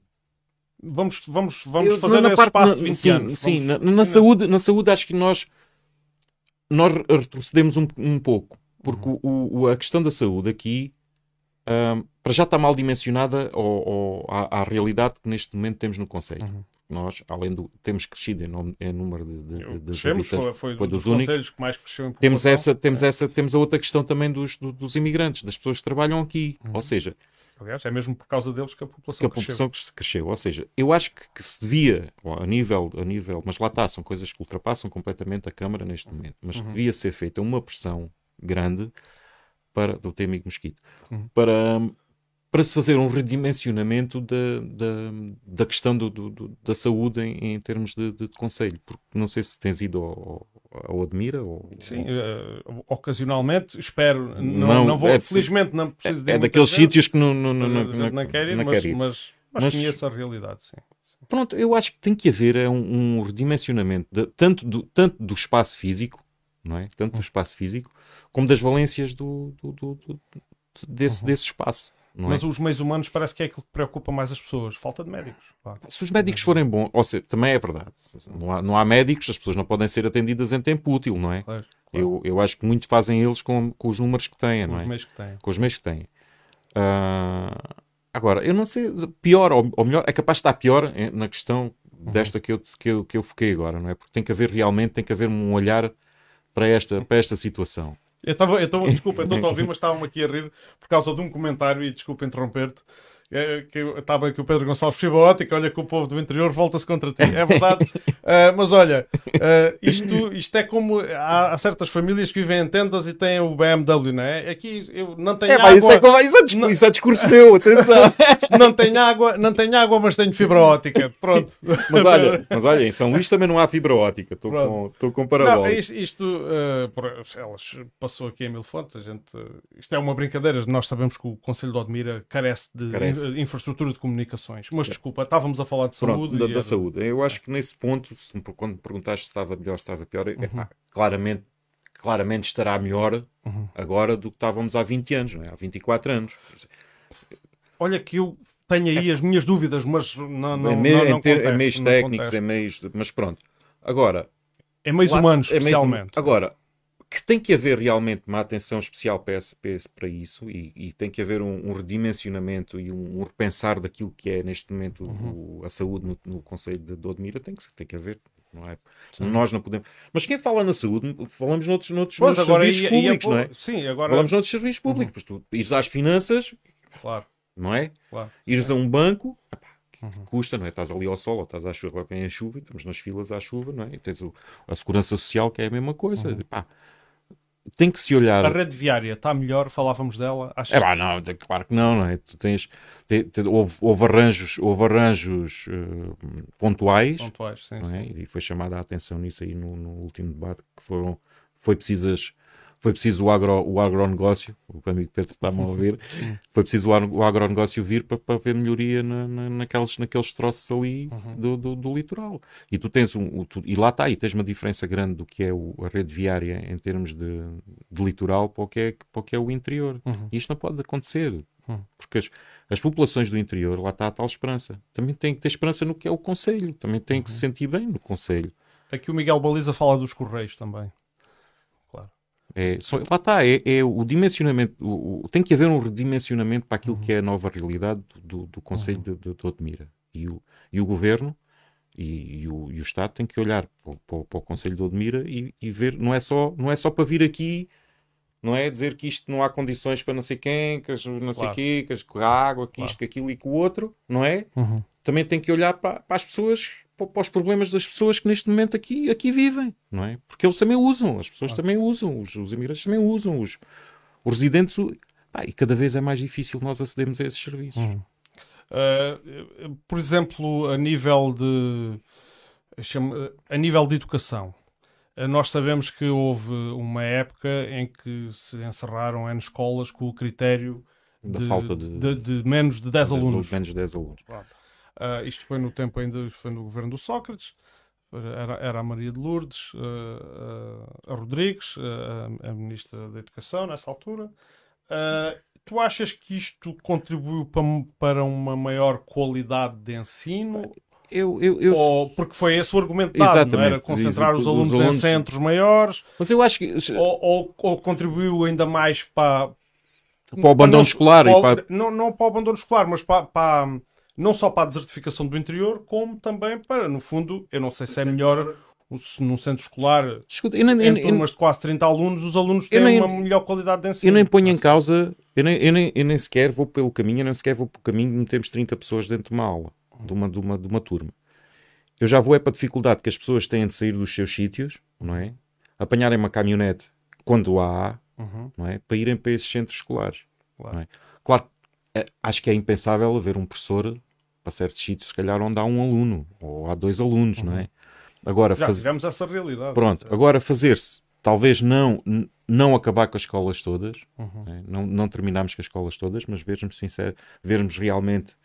vamos, vamos, vamos Eu, fazer esse parte, espaço de 20 sim, anos. Sim, vamos, na, na saúde, na saúde acho que nós, nós retrocedemos um, um pouco. Porque uhum. o, o, a questão da saúde aqui um, para já está mal dimensionada ao, ao, à, à, realidade que neste momento temos no Conselho. Uhum. Nós, além do. temos crescido em, em número de, de, de Crescemos, foi, foi, foi dos, dos únicos que mais cresceu em temos essa temos é. essa temos a outra questão também dos, dos, dos imigrantes das pessoas que trabalham aqui uhum. ou seja aliás é mesmo por causa deles que a população que a população cresceu. cresceu ou seja eu acho que, que, se devia a nível a nível mas lá está são coisas que ultrapassam completamente a câmara neste momento mas uhum. devia ser feita uma pressão grande para do Temigo Mosquito uhum. para para se fazer um redimensionamento da, da, da questão do, do, da saúde em, em termos de, de, conselho, porque não sei se tens ido ao, ao Admira ou... Sim, uh, ocasionalmente, espero, não, não, não vou, é, felizmente não preciso de É daqueles sítios que não, não, não, não, não, não quer ir, mas, mas, mas, mas, conheço a realidade, sim. Pronto, eu acho que tem que haver é um, um redimensionamento de, tanto, do, tanto do espaço físico, não é? Tanto do hum. espaço físico, como das valências do, do, do, do desse, uhum. desse espaço. Mas é? os meios humanos parece que é aquilo que preocupa mais as pessoas. Falta de médicos. Se os médicos forem bons, ou seja, também é verdade. Não há, não há médicos, as pessoas não podem ser atendidas em tempo útil, não é? Claro, claro. Eu, eu acho que muito fazem eles com, com os números que têm, com não é? os meios que têm. Com os meios que têm. Uh, agora, eu não sei, pior ou, ou, melhor, é capaz de estar pior na questão uhum. desta que eu, que, eu, que eu foquei agora, não é? Porque tem que haver realmente, tem que haver um olhar para esta, para esta situação. Eu estava, eu desculpa, estou a ouvir, mas estava-me aqui a rir por causa de um comentário e desculpa interromper-te. É, que estava aqui o Pedro Gonçalves Fibra Ótica, olha que o povo do interior volta-se contra ti. É verdade. uh, mas olha, uh, isto, isto é como há, há, certas famílias que vivem em tendas e têm o BMW, não é? Aqui eu não tenho é, água. Isso é, isso, é discurso, não, isso é discurso meu, atenção. não tenho água, não tenho água, mas tenho fibra ótica. Pronto. Mas olha, mas olha em São Luís também não há fibra ótica. Estou com, estou com parabólica. Isto, isto uh, por, elas passou aqui em Mil Fontes. A gente, isto é uma brincadeira. Nós sabemos que o Conselho de Odmira carece de. Carece infraestrutura de comunicações. Mas desculpa, estávamos a falar de saúde. Pronto, da, da saúde. Eu acho que nesse ponto, quando me perguntaste se estava melhor, se estava pior, uhum. epá, claramente, claramente estará melhor uhum. agora do que estávamos há 20 anos, não é? há 24 anos. Olha que eu tenho aí é. as minhas dúvidas, mas não, não, é meio, não, não ter, é meios técnicos, é meios, mas pronto. Agora, é meios humanos, especialmente. É agora, que tem que haver realmente uma atenção especial para, para isso e, e, tem que haver um, um redimensionamento e um, um, repensar daquilo que é neste momento uhum. o, a saúde no, no Conselho de, de Odmira, tem que, tem que haver. Não é? Nós não podemos. Mas quem fala na saúde, falamos noutros, noutros, noutros agora, serviços ia, públicos, ia, não é? Sim, agora... Falamos noutros serviços públicos. Uhum. Tu ires às finanças, claro. não é? Claro. Ires a um banco, Uhum. Custa, não é? Estás ali ao sol, ou estás à chuva, vem a chuva, estamos nas filas à chuva, não é? E tens o, a segurança social, que é a mesma coisa. Uhum. Pá, tem que se olhar. A rede viária está melhor, falávamos dela. Acho é, bah, não, claro que não, não é? Tu tens, te, te, houve, houve, arranjos, houve arranjos uh, pontuais, pontuais sim, é? sim. e foi chamada a atenção nisso aí no, no, último debate, que foram, foi precisas foi preciso o, agro, o agronegócio, o amigo Pedro está-me a ouvir, foi preciso o, o agronegócio vir para, para ver melhoria na, na, naqueles, naqueles troços ali uhum. do, do, do, litoral. E tu tens um, tu, e lá está, e tens uma diferença grande do que é o, a rede viária em termos de, de litoral para o que é, para o, que é o interior. Uhum. E isto não pode acontecer. Uhum. Porque as, as populações do interior, lá está a tal esperança. Também tem que ter esperança no que é o Conselho. Também tem que se sentir bem no Conselho. Aqui o Miguel Baliza fala dos Correios também. É, só, lá está, é, é o dimensionamento, o, o, tem que haver um redimensionamento para aquilo uhum. que é a nova realidade do, do Conselho uhum. de, de Odmira. E o, e o Governo e, e, o, e o Estado têm que olhar para, para, para o Conselho de Odmira e, e, ver, não é, só, não é só para vir aqui, não é dizer que isto não há condições para não sei quem, que não sei claro. quê, que a água, que claro. isto, que aquilo e que o outro, não é? Uhum. Também tem que olhar para, para as pessoas para os problemas das pessoas que neste momento aqui, aqui vivem, não é? Porque eles também usam, as pessoas ah. também usam, os, os imigrantes também usam, os, os residentes. Ah, e cada vez é mais difícil nós acedermos a esses serviços. Hum. Uh, por exemplo, a nível de a nível de educação, uh, nós sabemos que houve uma época em que se encerraram N escolas com o critério da de, falta de, de, de, menos de 10 alunos. Menos de 10 alunos. Uh, isto foi no tempo ainda, foi no governo do Sócrates, era, era a Maria de Lourdes, uh, a Rodrigues, a Ministra da Educação nessa altura. tu achas que isto contribuiu para, para uma maior qualidade de ensino? Eu, eu, eu... Ou, porque foi esse o argumento dado, não era concentrar os alunos, os alunos, em centros maiores. Mas eu acho que. Ou, ou, ou contribuiu ainda mais para. Para o abandono escolar. Para, para... Não, não para o abandono escolar, mas para, para não só para a desertificação do interior, como também para, no fundo, eu não sei se é melhor num centro escolar Escuta, eu nem, em turmas de quase 30 alunos, os alunos têm uma melhor qualidade de ensino. Eu nem ponho em causa, eu nem, eu, nem, eu nem sequer vou pelo caminho, eu nem sequer vou pelo caminho de metermos 30 pessoas dentro de uma aula, de uma, de uma, de uma turma. Eu já vou é para a dificuldade que as pessoas têm de sair dos seus sítios, não é? Apanharem uma caminhonete quando há, uhum. não é? Para irem para esses centros escolares. Claro, é? claro é, acho que é impensável haver um professor para certos sítios, se calhar, onde há um aluno ou há dois alunos, uhum. não é? Uhum. Agora, Já faz... tivemos essa realidade. Pronto, agora fazer-se, talvez não, não acabar com as escolas todas, uhum. é? não, não terminarmos com as escolas todas, mas vermos, sincero, vermos realmente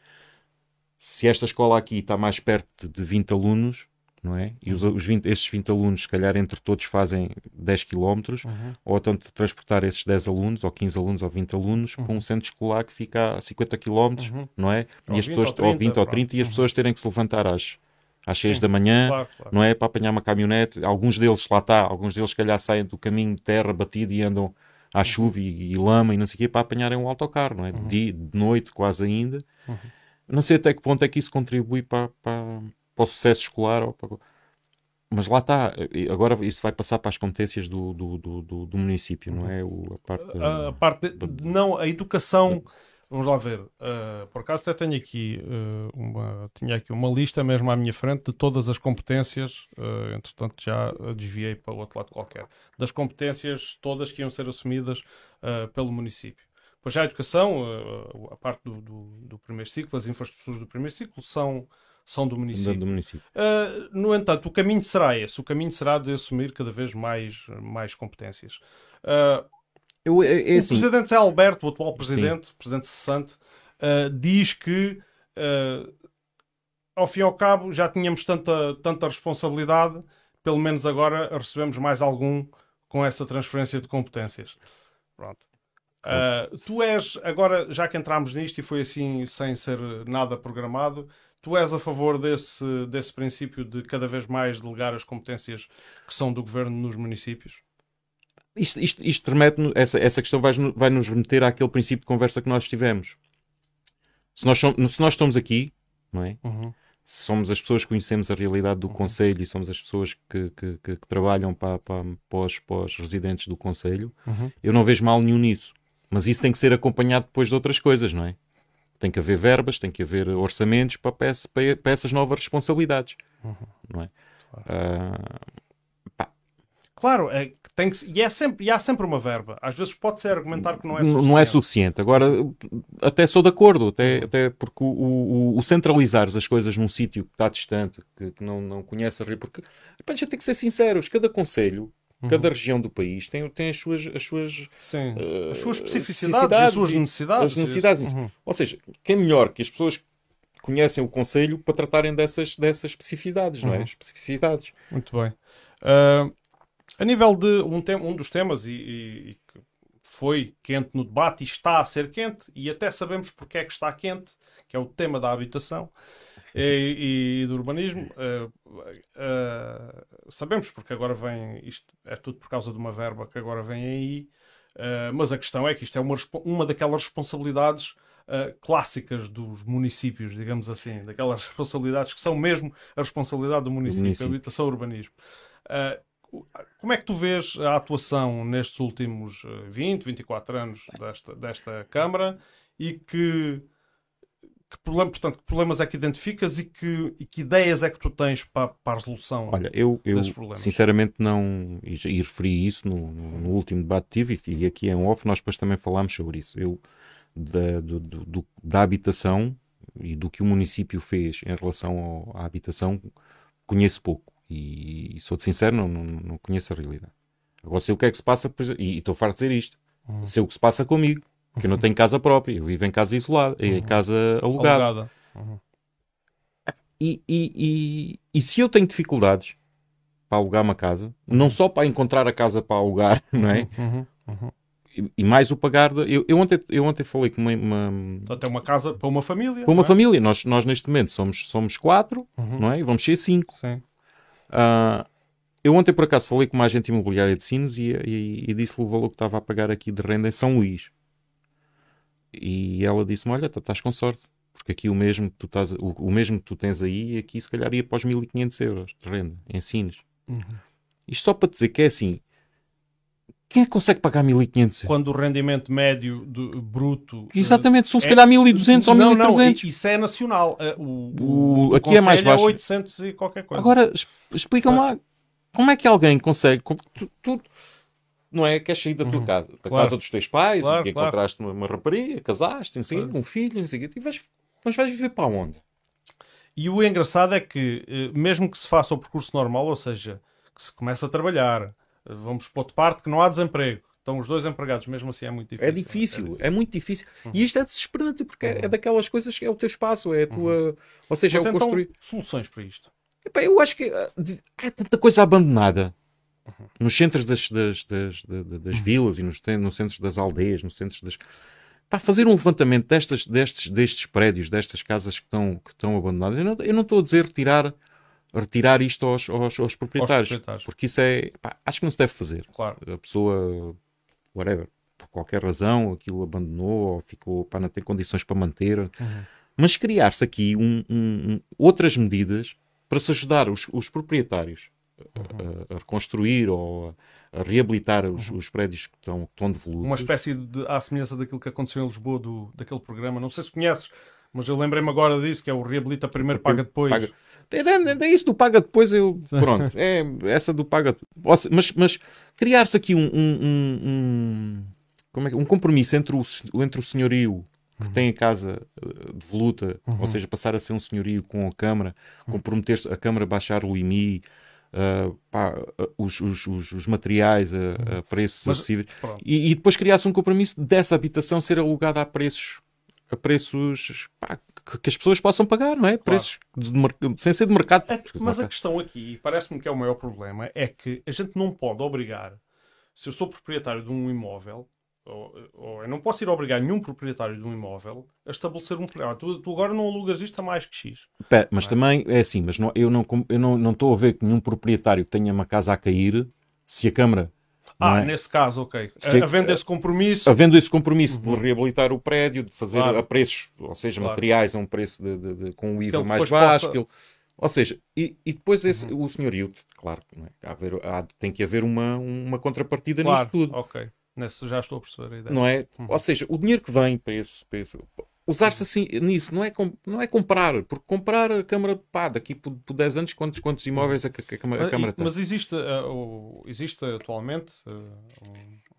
se esta escola aqui está mais perto de 20 alunos, não é? E os, os 20, esses 20 alunos, se calhar entre todos fazem 10 km, uhum. ou então de transportar esses 10 alunos, ou 15 alunos, ou 20 alunos, uhum. para um centro escolar que fica a 50 km, uhum. não é? E as pessoas, ou 30, ou 20 ou 30, e as uhum. pessoas terem que se levantar às, às 6 Sim, da manhã, claro, claro. não é? Para apanhar uma caminhonete. Alguns deles, lá está, alguns deles, se calhar, saem do caminho de terra batido e andam à uhum. chuva e, e, lama e não sei o quê, para apanharem um autocarro, não é? Uhum. De, de noite, quase ainda. Não sei até que ponto é que isso contribui para, para, para o sucesso escolar ou para mas lá está, agora isso vai passar para as competências do, do, do, do município, não é? O, a parte, a, a parte de, não, a educação. Vamos lá ver. Uh, por acaso até tenho aqui uh, uma, tinha aqui uma lista mesmo à minha frente de todas as competências, uh, entretanto já desviei para o outro lado qualquer, das competências todas que iam ser assumidas pelo município. Pois já a educação, a parte do, do, do, primeiro ciclo, as infraestruturas do primeiro ciclo são são do município. Do município. Uh, no entanto, o caminho será esse. O caminho será de assumir cada vez mais, mais competências. Uh, Eu, é, é assim. O presidente Zé Alberto, o atual presidente, o presidente cessante, uh, diz que, ao fim e ao cabo, já tínhamos tanta, tanta responsabilidade, pelo menos agora recebemos mais algum com essa transferência de competências. Pronto. Uh, tu és, agora já que entramos nisto e foi assim sem ser nada programado, Tu és a favor desse, desse princípio de cada vez mais delegar as competências que são do governo nos municípios? Isto, isto, isto remete essa, essa questão vai, vai nos remeter àquele princípio de conversa que nós tivemos. Se nós, somos, se nós estamos aqui, não é? Uhum. Se somos as pessoas que conhecemos a realidade do uhum. Conselho e somos as pessoas que, que, que, que trabalham para, para, para, os, para, os, residentes do Conselho, uhum. eu não vejo mal nenhum nisso. Mas isso tem que ser acompanhado depois de outras coisas, não é? Tem que haver verbas, tem que haver orçamentos para, para, para essas novas responsabilidades. Uhum. Não é? Claro, uh, claro é, tem que, e, é sempre, e há sempre uma verba. Às vezes pode-se argumentar que não é suficiente. Não é suficiente. Agora, até sou de acordo, até, uhum. até porque o, o, o centralizares as coisas num sítio que está distante, que, que, não, não conhece a porque a gente tem que ser sinceros, cada conselho Uhum. Cada região do país tem, tem as suas, as suas, uh, as suas especificidades, as suas necessidades. As necessidades. Uhum. Ou seja, quem é melhor que as pessoas conhecem o Conselho para tratarem dessas, dessas especificidades, uhum. não é? Uhum. Especificidades. Muito bem. Uh, a nível de um, tem, um dos temas, e, e, que foi quente no debate e está a ser quente, e até sabemos porque é que está quente, que é o tema da habitação e, e do urbanismo. Uh, uh, sabemos porque agora vem, isto é tudo por causa de uma verba que agora vem aí, mas a questão é que isto é uma, uma daquelas responsabilidades Uh, clássicas dos municípios, digamos assim, daquelas responsabilidades que são mesmo a responsabilidade do município, município. habitação e urbanismo. Uh, como é que tu vês a atuação nestes últimos 20, 24 anos desta, desta Câmara e que que, problema, portanto, que problemas é que identificas e que, e que ideias é que tu tens para, para a resolução Olha, eu, eu sinceramente não, e, e referi isso no, no, último debate que tive, e aqui em off nós depois também falámos sobre isso. Eu, da, do, do, da habitação e do que o município fez em relação ao, à habitação, conheço pouco. E, e sou-te sincero, não, não, não, conheço a realidade. Agora sei o que é que se passa, e estou farto de dizer isto. Hum. Sei o que se passa comigo porque eu não tenho casa própria, eu vivo em casa isolada, uhum. em casa alugada. alugada. Uhum. E, e, e, e, se eu tenho dificuldades para alugar uma casa, não só para encontrar a casa para alugar, não é? Uhum. uhum. E, e, mais o pagar. De, eu, eu, ontem, eu ontem falei com uma. uma Até uma casa para uma família. Para uma é? família. Nós, nós neste momento somos, somos quatro, uhum. não é? E vamos ser cinco. Sim. Uh, eu ontem por acaso falei com uma agente imobiliária de Sines e, e, e disse-lhe o valor que estava a pagar aqui de renda em São Luís. E ela disse-me: Olha, estás com sorte, porque aqui o mesmo que tu, estás, o, o, mesmo que tu tens aí, aqui se calhar ia para os 1500 euros de renda, ensines. Uhum. Isto só para dizer que é assim: quem é que consegue pagar 1500 euros? Quando o rendimento médio do, bruto. Exatamente, são se é, calhar 1200 ou 1300. Não, isso é nacional. Eh, o, o, aqui é mais baixo. É 800 e qualquer coisa. Agora, explica-me lá, como é que alguém consegue. Tu, tu, não é? Queres sair da tua uhum. casa, da claro. casa dos teus pais, claro, e claro. encontraste uma, uma rapariga, casaste, assim, um filho, quê, e vais, mas vais viver para onde? E o engraçado é que, eh, mesmo que se faça o percurso normal, ou seja, que se comece a trabalhar, eh, vamos para outra parte que não há desemprego, estão os dois empregados, mesmo assim é muito difícil. É difícil, é, difícil. é muito difícil. Uhum. E isto é desesperante, porque uhum. é daquelas coisas que é o teu espaço, é a tua. Uhum. Ou seja, Mas é o então, construir. Soluções para isto? Epá, eu acho que há ah, tanta coisa abandonada. Nos centros das, das, das, das, das vilas e nos, nos centros das aldeias, nos centros das. Para fazer um levantamento destas, destes, destes prédios, destas casas que estão, que estão abandonadas, eu não, eu não estou a dizer retirar, retirar isto aos, aos, aos, proprietários, aos proprietários, porque isso é. Pá, acho que não se deve fazer. Claro. A pessoa, whatever, por qualquer razão, aquilo abandonou ou ficou, para não ter condições para manter. Uhum. Mas criar-se aqui um, um, outras medidas para se ajudar os, os proprietários a, a, reconstruir ou a, reabilitar os, os, prédios que estão, que estão devolutos. Uma espécie de à semelhança daquilo que aconteceu em Lisboa, do, daquele programa. Não sei se conheces, mas eu lembrei-me agora disso, que é o Reabilita Primeiro, Paga Depois. Paga... É, é isso do Paga Depois, eu... Pronto, é essa do Paga... Mas, mas criar-se aqui um, um, um, como é, um compromisso entre o, entre o senhorio que uhum. tem a casa uh, devoluta, uhum. ou seja, passar a ser um senhorio com a Câmara, uhum. comprometer-se a Câmara baixar o IMI, uh, pá, uh, os, os, os, materiais a, a preços Mas, acessíveis e, e, depois criasse um compromisso dessa habitação ser alugada a preços a preços pá, que, que, as pessoas possam pagar, não é? Claro. Preços de, de, sem ser de mercado. É, mas a questão aqui, parece-me que é o maior problema, é que a gente não pode obrigar, se eu sou proprietário de um imóvel, ou, ou, eu não posso ir obrigar nenhum proprietário de um imóvel a estabelecer um programa. Tu, tu agora não alugas isto a mais que X. Pé, mas é? também é assim, mas não, eu não estou eu não, não a ver que nenhum proprietário que tenha uma casa a cair, se a Câmara. Ah, é? nesse caso, ok. Se, havendo esse compromisso. Havendo esse compromisso uhum. de reabilitar o prédio, de fazer claro. a preços, ou seja, claro. materiais a um preço de, de, de com o IVA mais baixo. Possa... Ele... Ou seja, e, e depois esse, uhum. o senhorio, claro, é? há, há, tem que haver uma, uma contrapartida claro. nisto tudo. Ok. Nesse, já estou a perceber a ideia. Não é? Uhum. Ou seja, o dinheiro que vem para esse. Para esse Usar-se assim nisso não é, não é comprar, porque comprar a Câmara, pá, daqui por, por 10 anos, quantos, quantos imóveis a, a, a, Câmara, a Câmara tem? Mas existe, uh, existe atualmente uh,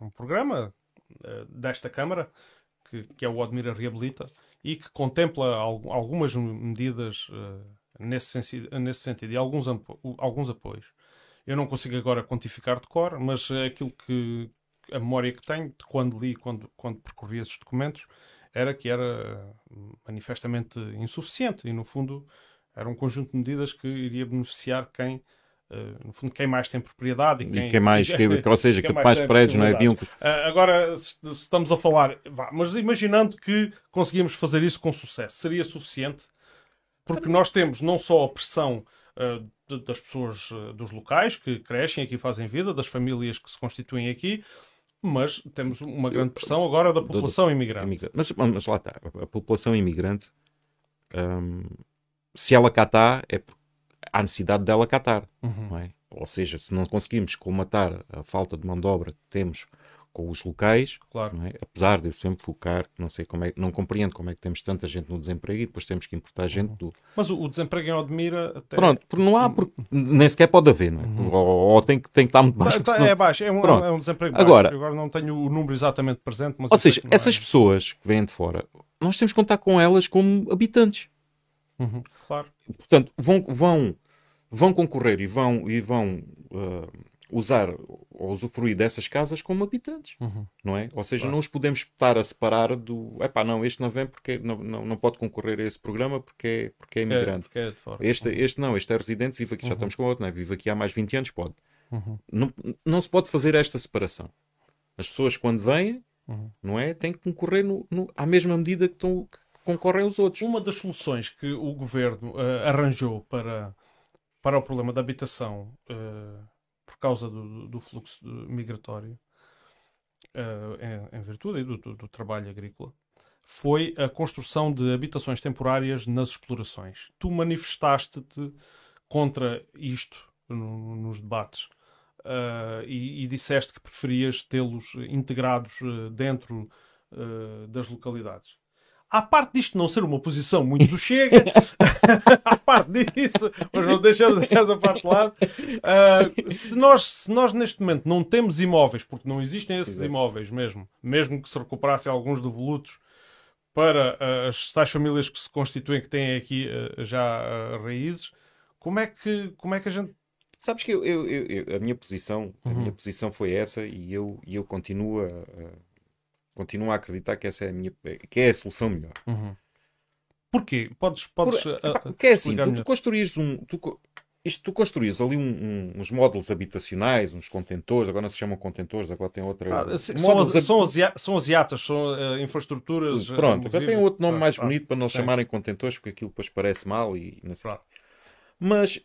um, um, programa uh, desta Câmara, que, que é o Admira Reabilita, e que contempla algumas medidas nesse, nesse sentido e alguns, alguns apoios. eu não consigo agora quantificar de cor, mas aquilo que a memória que tenho de quando li, quando, quando percorri esses documentos, era que era manifestamente insuficiente e, no fundo, era um conjunto de medidas que iria beneficiar quem, uh, no fundo, quem mais tem propriedade e quem, e quem mais, que, ou seja, quem mais, mais prédios, não é? Uh, agora, se, se, estamos a falar, vá, mas imaginando que conseguimos fazer isso com sucesso, seria suficiente? Porque nós temos não só a pressão uh, das pessoas dos locais que crescem aqui e fazem vida, das famílias que se constituem aqui, mas temos uma grande pressão agora da população do, imigrante. Mas, mas, lá está, a população imigrante, hum, se ela cá está, é porque há necessidade dela cá estar. Uhum. É? Ou seja, se não conseguimos colmatar a falta de mão de obra que temos com os locais, claro. é? apesar de eu sempre focar, não sei como é, não compreendo como é que temos tanta gente no desemprego e depois temos que importar gente uhum. do. Mas o, o desemprego em Odmira até... Pronto, porque não há, porque nem sequer pode haver, não é? Uhum. Ou, ou, tem, que, tem que estar muito baixo. Tá, senão... É baixo, é um, Pronto. é um desemprego baixo. Agora, agora não tenho o número exatamente presente, mas ou seja, essas é. pessoas que vêm de fora, nós temos que contar com elas como habitantes. Uhum. Claro. Portanto, vão, vão, vão concorrer e vão, e vão uh, usar ou usufruir dessas casas como habitantes, uhum. não é? Ou seja, claro. não os podemos estar a separar do, epá, não, este não vem porque não, não, não pode concorrer a esse programa porque é, porque é imigrante. É, porque é este, este não, este é residente, vive aqui, uhum. já estamos com outro, não é? Vive aqui há mais 20 anos, pode. Uhum. Não, não se pode fazer esta separação. As pessoas quando vêm, uhum. não é? Têm que concorrer no, no, à mesma medida que, estão, que concorrem os outros. Uma das soluções que o governo uh, arranjou para, para o problema da habitação uh, por causa do, do fluxo migratório, uh, em, em, virtude do, do, do, trabalho agrícola, foi a construção de habitações temporárias nas explorações. Tu manifestaste-te contra isto no, nos debates uh, e, e, disseste que preferias tê-los integrados uh, dentro das localidades à parte disto não ser uma posição muito do Chega, à parte disso, mas não deixamos essa parte de lado, uh, se, nós, se nós neste momento não temos imóveis, porque não existem esses Exato. imóveis mesmo, mesmo que se recuperassem alguns devolutos para uh, as tais famílias que se constituem, que têm aqui uh, já raízes, como é, que, como é que a gente Sabes que eu, eu, eu, a minha posição, uhum. a minha posição foi essa e eu, eu continuo a, Continuo a acreditar que essa é a, minha, que é a solução melhor. Uhum. Porquê? Podes, podes Por, epá, uh, é assim, tu, tu construís um. Tu, isto, tu construís ali um, um, uns módulos habitacionais, uns contentores, agora não se chamam contentores, agora tem outra. Ah, são, são, asia são asiatas, são uh, infraestruturas. Pronto, agora tem outro nome ah, mais ah, bonito para não sim. chamarem contentores, porque aquilo depois parece mal e não sei. Mas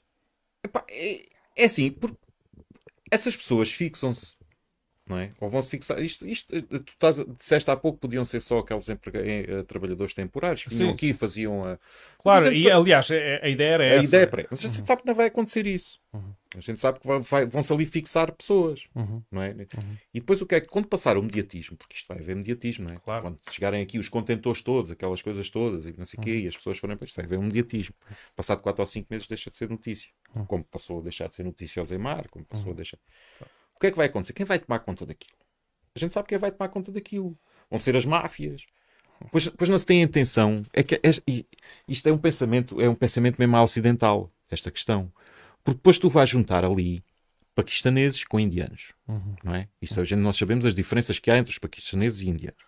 epá, é, é assim, essas pessoas fixam-se não é? Ou vão-se fixar. Isto, isto, eh, tu estás, disseste há pouco podiam ser só aqueles uh, trabalhadores temporários que vinham aqui e faziam a. Claro, e sabe... aliás, a, a, ideia era a essa. Ideia é Mas a gente uhum. sabe que não vai acontecer isso. Uhum. A gente sabe que vai, vai, vão-se ali fixar pessoas, uhum. não é? Uhum. E depois o que é que, quando passar o mediatismo, porque isto vai haver mediatismo, não é? Claro. Quando chegarem aqui os contentores todos, aquelas coisas todas e não sei o quê, uhum. e as pessoas forem para isto, vai haver um mediatismo. Passado 4 ou 5 meses deixa de ser notícia. Uhum. Como passou a deixar de ser notícia ao Zemar, como passou a deixar. O que é que vai acontecer? Quem vai tomar conta daquilo? A gente sabe quem vai tomar conta daquilo. Vão ser as máfias. Pois, pois não se tem a intenção. É que é, isto é um pensamento, é um pensamento mesmo ocidental, esta questão. Porque depois tu vais juntar ali paquistaneses com indianos. Uhum. Não é? Isso a gente, nós sabemos as diferenças que há entre os paquistaneses e indianos.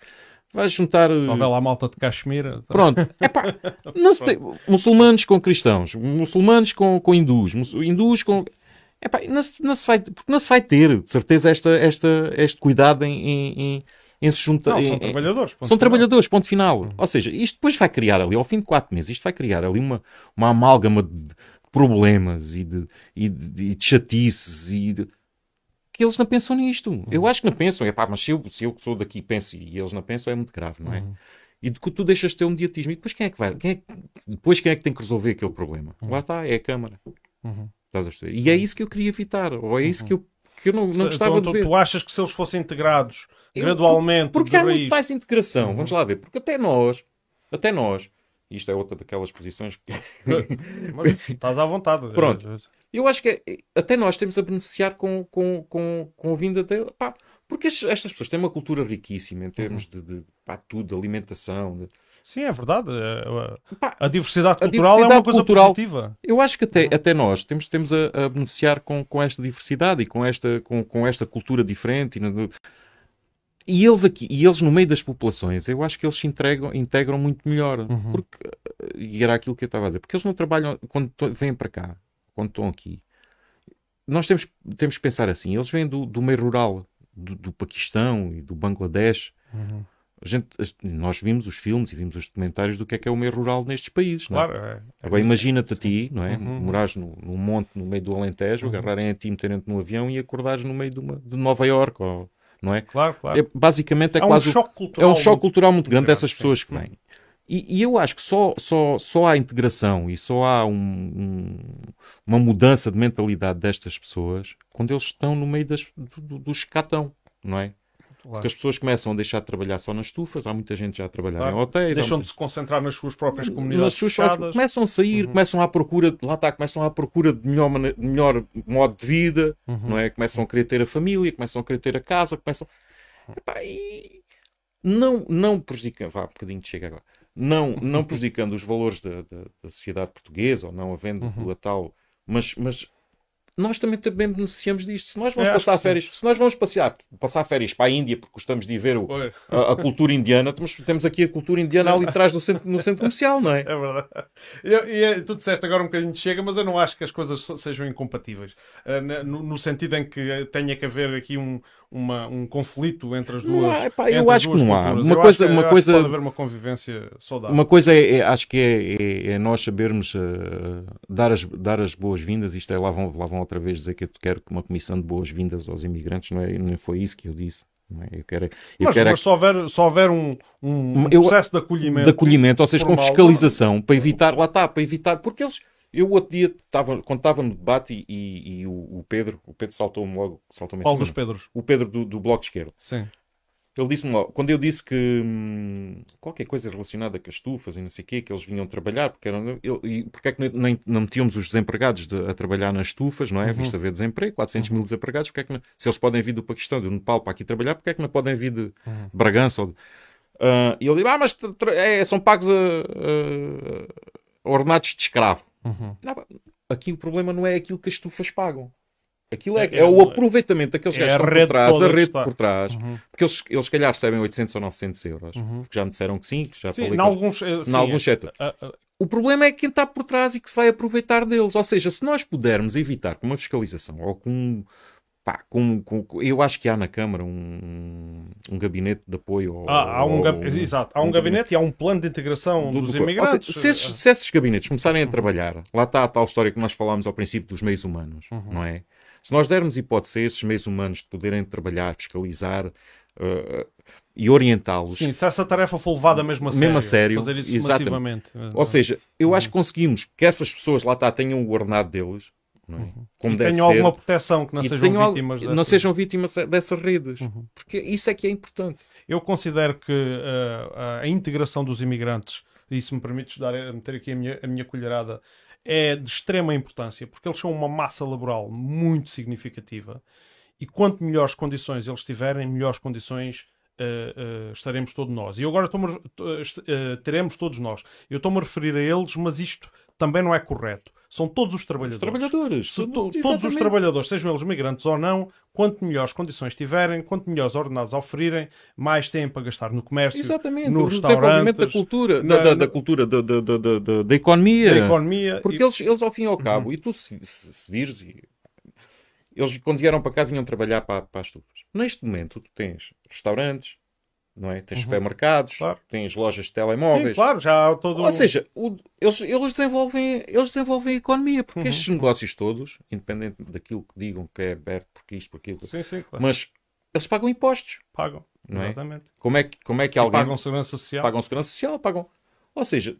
Vais juntar. Talvez lá a malta de Caxemira. Tá? Pronto. Epá, não se tem... Muçulmanos com cristãos, muçulmanos com, com hindus, hindus com. Epá, não, se, não, se vai, porque não se vai ter, de certeza, esta, esta, este cuidado em, em, em se juntar. São trabalhadores. São final. trabalhadores, ponto final. Uhum. Ou seja, isto depois vai criar ali, ao fim de quatro meses, isto vai criar ali uma, uma amálgama de problemas e de, e de, e de chatices e de, que eles não pensam nisto. Uhum. Eu acho que não pensam. É pá, mas se eu, se eu que sou daqui penso e eles não pensam, é muito grave, não é? Uhum. E de que tu deixas de ter um mediatismo. E depois quem é que vai? Quem é que, depois quem é que tem que resolver aquele problema? Uhum. Lá está, é a Câmara. Uhum. Estás a perceber? E é isso que eu queria evitar, ou é isso que eu, que eu não, não gostava então, de ver. Tu achas que se eles fossem integrados eu, gradualmente. Porque há raiz... muito mais integração, uhum. vamos lá ver, porque até nós, até nós, isto é outra daquelas posições que. Mas, estás à vontade. Pronto. Eu acho que é, até nós temos a beneficiar com, com, com, com a vinda dele. Pá, porque estas pessoas têm uma cultura riquíssima em termos uhum. de, de pá, tudo, de alimentação. De, Sim, é verdade. A, a diversidade cultural a diversidade é uma coisa cultural, positiva. Eu acho que até, até nós temos, temos a, a, beneficiar com, com esta diversidade e com esta, com, com esta cultura diferente. E, eles aqui, e eles no meio das populações, eu acho que eles se entregam, integram muito melhor. Uhum. Porque, e era aquilo que eu estava a dizer, porque eles não trabalham quando vêm para cá, quando estão aqui. Nós temos, temos que pensar assim: eles vêm do, do meio rural do, do Paquistão e do Bangladesh. Uhum. Gente, nós vimos os filmes e vimos os documentários do que é que é o meio rural nestes países. Claro, não é? é. Agora imagina-te a ti, não é? Uhum. Morares no, num monte no meio do Alentejo, uhum. agarrarem a ti, meterem-te num avião e acordares no meio de, uma, de Nova York, ou, não é? Claro, claro. É, basicamente é, é quase. Um choque cultural é um choque muito, cultural muito grande dessas pessoas que vêm. E, e, eu acho que só, só, só há integração e só há um, um, uma mudança de mentalidade destas pessoas quando eles estão no meio das, do, cá estão, não é? Claro. Porque as pessoas começam a deixar de trabalhar só nas estufas, há muita gente já a trabalhar claro. em hotéis. Deixam de se concentrar nas suas próprias comunidades. Suas fechadas. Começam a sair, uhum. começam à procura, lá está, começam à procura de melhor, melhor modo de vida, uhum. não é? Começam a querer ter a família, começam a querer ter a casa, começam. Epá, e não, não prejudicando, vá um bocadinho de chega agora, não, não prejudicando os valores da, da, da sociedade portuguesa ou não havendo uhum. a tal, mas, mas nós também, também beneficiamos disto. Se nós vamos é, passar férias, se nós vamos passear, passar férias para a Índia porque gostamos de ver o, a, a, cultura indiana, temos, temos aqui a cultura indiana ali atrás do centro, no centro comercial, não é? É verdade. E, e, tu disseste agora um bocadinho de chega, mas eu não acho que as coisas sejam incompatíveis. Uh, no, no, sentido em que tenha que haver aqui um, uma, um conflito entre as duas. Não, epá, eu acho que não há. Uma coisa, uma coisa, pode haver uma convivência saudável. Uma coisa é, é acho que é, é, é nós sabermos uh, dar as, dar as boas-vindas. Isto é, lá vão, lá vão outra vez dizer que eu quero que uma comissão de boas-vindas aos imigrantes, não, é, não foi isso que eu disse. É? Eu quero, eu mas, quero mas é... só houver, só houver um, um eu, processo de acolhimento, de acolhimento ou seja, com fiscalização, para evitar, lá está, para evitar, porque eles, eu outro dia, estava, quando estava no debate e, e, e o, o, Pedro, o Pedro saltou-me logo, saltou-me dos Pedros? O Pedro do, do Bloco de Esquerda. Sim. Ele disse-me logo, quando eu disse que hum, qualquer coisa relacionada com as estufas e não sei o quê, que eles vinham trabalhar, porque eram, eu, e porque é que nem, não metíamos os desempregados de, a trabalhar nas estufas, não é? Uhum. Visto haver desemprego, 400 uhum. mil desempregados, porque é que não, se eles podem vir do Paquistão, do Nepal para aqui trabalhar, porque é que não podem vir de uhum. Bragança? Ou de, uh, e ele disse, ah, mas é, são pagos a, a, a ordenados de escravo. Uhum. Não, aqui o problema não é aquilo que as estufas pagam. Aquilo é, é, é o aproveitamento daqueles é gajos que estão por trás, a rede por trás, uhum. porque eles, eles, se calhar, recebem 800 ou 900 euros, uhum. porque já me disseram que sim, que já sim, falei. Em alguns, eh, alguns setores. Uh, uh, o problema é quem está por trás e que se vai aproveitar deles. Ou seja, se nós pudermos evitar com uma fiscalização ou com. Pá, com, com, eu acho que há na Câmara um, um gabinete de apoio. Ah, há um, ou, exato, há um, um gabinete, gabinete, e há um plano de integração do, dos do, imigrantes. Seja, se, esses, se, esses, gabinetes começarem a trabalhar, lá está a tal história que nós falámos ao princípio dos meios humanos, uhum. não é? Se nós dermos hipótese a esses meios humanos de poderem trabalhar, fiscalizar uh, e orientá-los. Sim, se essa tarefa for levada mesmo a sério. Mesmo a sério. Fazer isso exatamente. massivamente. Ou seja, eu uhum. acho que conseguimos que essas pessoas lá está tenham o ordenado deles. Não é? uhum. Como e deve tenham ser. alguma proteção, que não sejam vítimas dessas... Não sejam vítimas dessas redes. Uhum. Porque isso é que é importante. Eu considero que uh, a integração dos imigrantes, e se me permites dar, meter aqui a minha, a minha colherada, é de extrema importância, porque eles são uma massa laboral muito significativa e quanto melhores condições eles tiverem, melhores condições uh, uh, estaremos todos nós. E agora uh, teremos todos nós. Eu estou-me a referir a eles, mas isto também não é correto. São todos os trabalhadores. Os trabalhadores. Se, to, todos os trabalhadores, sejam eles migrantes ou não, quanto melhores condições tiverem, quanto melhores ordenados oferirem, mais têm para gastar no comércio, Exatamente. no desenvolvimento da cultura, na, da, da, da, cultura, da, da, da, da, economia. Da economia. Porque e... eles, eles, ao fim e ao cabo, uhum. e tu se, se, se vires, e... eles quando vieram para cá vinham trabalhar para, para as estufas. Neste momento, tu tens restaurantes, não é? Tens uhum. supermercados, claro. tens lojas de telemóveis. Sim, claro, já há todo Ou seja, o, eles, eles, desenvolvem, eles desenvolvem a economia, porque uhum. estes negócios todos, independente daquilo que digam que é aberto porque isto, porque aquilo, sim, sim, claro. mas eles pagam impostos. Pagam, não é? exatamente. Como é que, como é que alguém... E pagam segurança social. Pagam segurança social, pagam... Ou seja,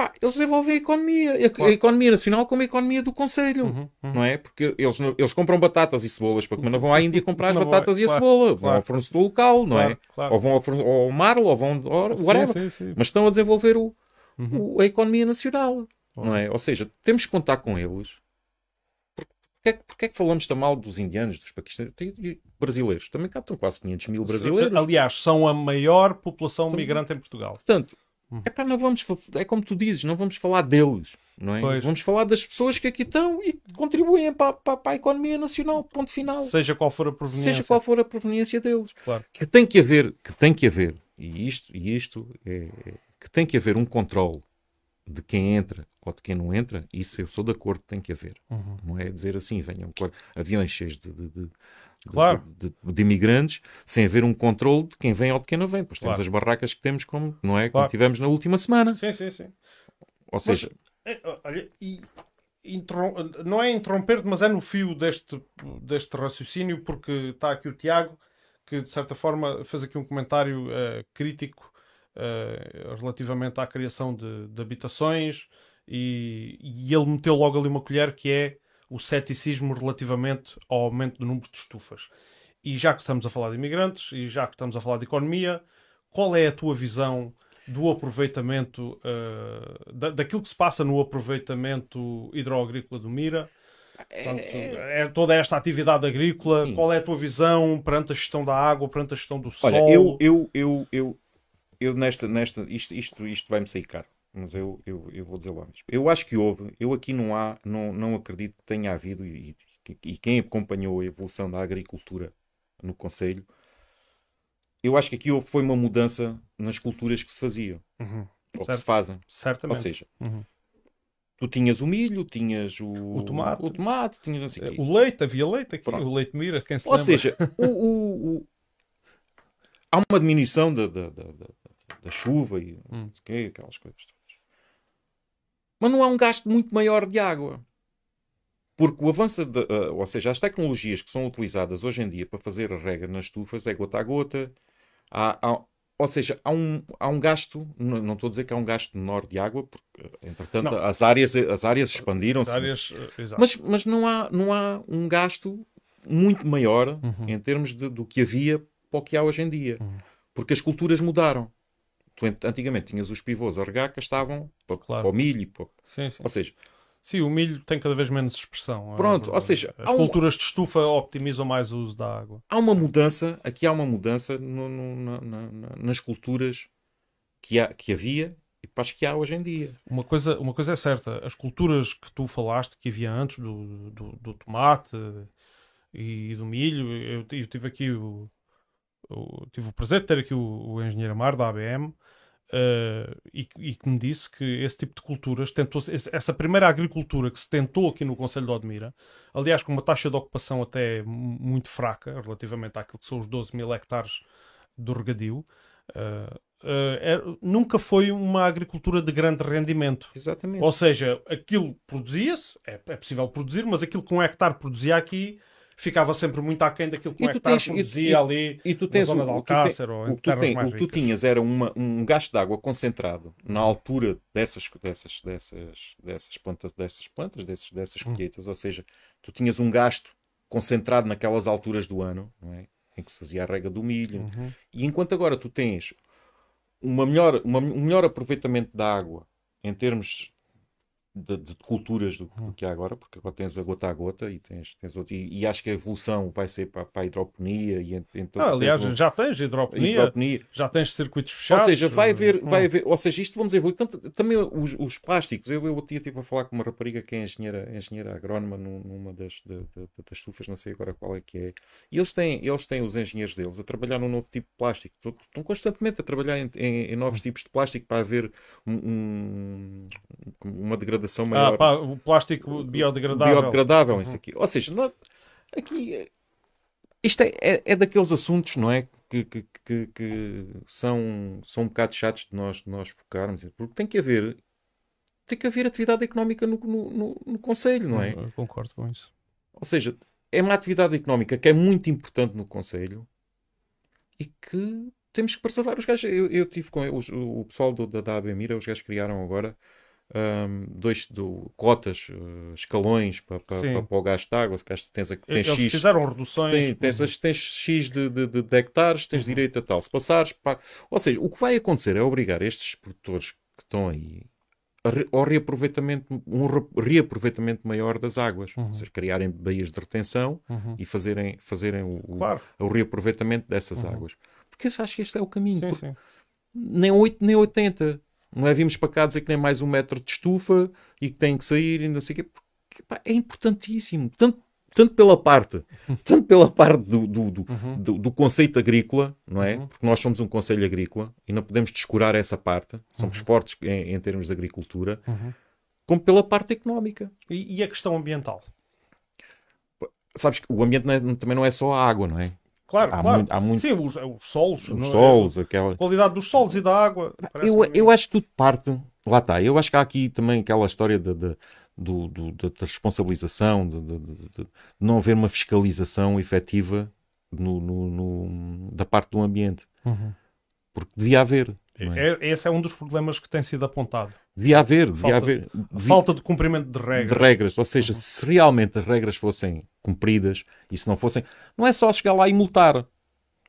pá, eles desenvolvem a economia, a, claro. a, economia nacional como a economia do Conselho, uhum, uhum. não é? Porque eles, eles compram batatas e cebolas para comer, não vão à Índia comprar as batatas e a claro, cebola, vão claro. ao fornecedor local, não é? Ou vão ao, ao Marlo, ou vão ao whatever. Sim, sim, sim. Mas estão a desenvolver o, uhum. o, a economia nacional, não é? Ou seja, temos que contar com eles. Porquê, é porquê é que falamos tão mal dos indianos, dos paquistaneses? Brasileiros. Também cá estão quase 500 mil brasileiros. Aliás, são a maior população migrante em Portugal. Portanto, Uhum. Epá, não vamos, é como tu dizes, não vamos falar deles. Não é? Pois. Vamos falar das pessoas que aqui estão e contribuem para, para, para, a economia nacional, ponto final. Seja qual for a proveniência. Seja qual for a proveniência deles. Claro. Que tem que haver, que tem que haver, e isto, e isto é, que tem que haver um controle de quem entra ou de quem não entra, isso eu sou de acordo, tem que haver. Uhum. Não é dizer assim, venham aviões cheios de, de, de claro. de, de, de, imigrantes, sem haver um controle de quem vem ou de quem não vem. Pois temos claro. as barracas que temos, como, não é? Como tivemos na última semana. Sim, sim, sim. Ou seja. Mas, é, olha, e, não é interromper-te, mas é no fio deste, deste raciocínio, porque está aqui o Tiago, que de certa forma fez aqui um comentário uh, crítico uh, relativamente à criação de, de habitações e, e, ele meteu logo ali uma colher que é o ceticismo relativamente ao aumento do número de estufas. E já que estamos a falar de imigrantes e já que estamos a falar de economia, qual é a tua visão do aproveitamento, uh, da, daquilo que se passa no aproveitamento hidroagrícola do Mira? Portanto, é toda esta atividade agrícola, Sim. qual é a tua visão perante a gestão da água, perante a gestão do Olha, sol? eu, eu, eu, eu, eu nesta, nesta isto, isto, isto vai-me sair caro mas eu, eu, eu vou dizer lá mesmo. Eu acho que houve, eu aqui não há, não, não acredito que tenha havido, e, e, e quem acompanhou a evolução da agricultura no Conselho, eu acho que aqui houve, foi uma mudança nas culturas que se faziam, uhum. ou certo. que se fazem. Certamente. Ou seja, uhum. tu tinhas o milho, tinhas o, o tomate, o tomate tinhas assim, o leite, havia leite aqui, Pronto. o leite mira, quem se Ou lembra? seja, o, o, há uma diminuição da, da, da, da chuva e hum. aquelas coisas mas não há um gasto muito maior de água. Porque o avanço, de, uh, ou seja, as tecnologias que são utilizadas hoje em dia para fazer a rega nas estufas é gota a gota. Há, há, ou seja, há um, há um gasto, não, não, estou a dizer que há um gasto menor de água, porque, entretanto, as áreas, as áreas expandiram-se. Áreas, mas, mas não, há, não há um gasto muito maior uhum. em termos de, do que havia para o que há hoje em dia. Uhum. Porque as culturas mudaram. Tu antigamente tinhas os pivôs a regar que estavam para, claro. para o milho. Para... Sim, sim. Ou seja, Sim, o milho tem cada vez menos expressão. Pronto, ou seja... As culturas de estufa optimizam mais o uso da água. Há uma mudança, aqui há uma mudança no, no, na, nas culturas que, há, que havia e para as que há hoje em dia. Uma coisa, uma coisa é certa, as culturas que tu falaste que havia antes do, do, do tomate e do milho, eu, eu tive aqui o, tive o prazer de ter aqui o, o engenheiro Amar da ABM Uh, e, e, que me disse que esse tipo de culturas tentou essa primeira agricultura que se tentou aqui no Conselho de Odmira, aliás, com uma taxa de ocupação até muito fraca relativamente àquilo que são os 12 mil hectares do regadio, uh, uh, é, nunca foi uma agricultura de grande rendimento. Exatamente. Ou seja, aquilo produzia-se, é, é possível produzir, mas aquilo que um hectare produzia aqui ficava sempre muito aquém daquilo que o hectare tens, produzia e, ali e tu tens na zona de Alcácer ou em o que tu, tem, o que tu tinhas era uma, um gasto de água concentrado na altura dessas, dessas, dessas, dessas plantas, dessas plantas, desses, dessas hum. colheitas, hum. ou seja, tu tinhas um gasto concentrado naquelas alturas do ano, não é? em que se fazia a rega do milho, uhum. e enquanto agora tu tens uma melhor, uma, um melhor aproveitamento da água em termos de, de, culturas do, do, que há agora, porque agora tens a gota a gota e tens, tens outro, e, e acho que a evolução vai ser para, para a hidroponia e então, ah, aliás um, já tens hidroponia, hidroponia, já tens circuitos fechados ou seja, vai haver, vai haver ou seja, isto vamos evoluir. Tanto, também os, os plásticos, eu, eu estive a falar com uma rapariga que é engenheira, engenheira agrónoma numa das, de, de, das estufas, não sei agora qual é que é e eles têm, eles têm os engenheiros deles a trabalhar num novo tipo de plástico. Estão constantemente a trabalhar em, em, em novos tipos de plástico para haver um, um, uma degradação degradação maior. Ah, pá, o plástico biodegradável. Biodegradável, uhum. isso aqui. Ou seja, não, aqui isto é, é, é, daqueles assuntos, não é? Que, que, que, que, são, são um bocado chatos de nós, de nós focarmos, porque tem que haver tem que haver atividade económica no, no, no, no Conselho, não é? Eu concordo com isso. Ou seja, é uma atividade económica que é muito importante no Conselho e que temos que preservar. Os gajos, eu, eu tive com os, o pessoal do, da, da ABMIRA, os gajos criaram agora um, dois do, cotas, uh, escalões para, para, para, para, o gasto de água. Tens, tens Eles X, fizeram reduções. Tem, tens, uhum. tens X de, de, de, hectares, tens uhum. direito a tal. Se passares. Para... Ou seja, o que vai acontecer é obrigar estes produtores que estão aí ao reaproveitamento, um reaproveitamento maior das águas, uhum. ou seja, criarem baías de retenção uhum. e fazerem, fazerem o, claro. o, o reaproveitamento dessas uhum. águas. Porque eu acho que este é o caminho. Sim, sim. Nem 8 nem 80 Não é vimos para cá dizer que nem mais um metro de estufa e que tem que sair e não sei o quê. Porque, pá, é importantíssimo. Tanto, tanto pela parte, tanto pela parte do, do, do, uhum. do, do conceito agrícola, não é? Uhum. Porque nós somos um conselho agrícola e não podemos descurar essa parte. Somos uhum. fortes em, em, termos de agricultura. Uhum. Como pela parte económica. E, e, a questão ambiental? Sabes que o ambiente não é, também não é só a água, não é? Claro, há claro. Muito, há muito... Sim, os, os solos. Os é? solos, é? aquela... A qualidade dos solos e da água. Eu, eu acho que tudo parte... Lá está. Eu acho que há aqui também aquela história de, de, do, do, da responsabilização, de, de, de, não haver uma fiscalização efetiva no, no, no, da parte do ambiente. Uhum. Porque devia haver. É? É, esse é um dos problemas que tem sido apontado. Devia haver, devia falta, haver. Devia, falta de cumprimento de regras. De regras, ou seja, uhum. se realmente as regras fossem cumpridas e se não fossem, não é só chegar lá e multar.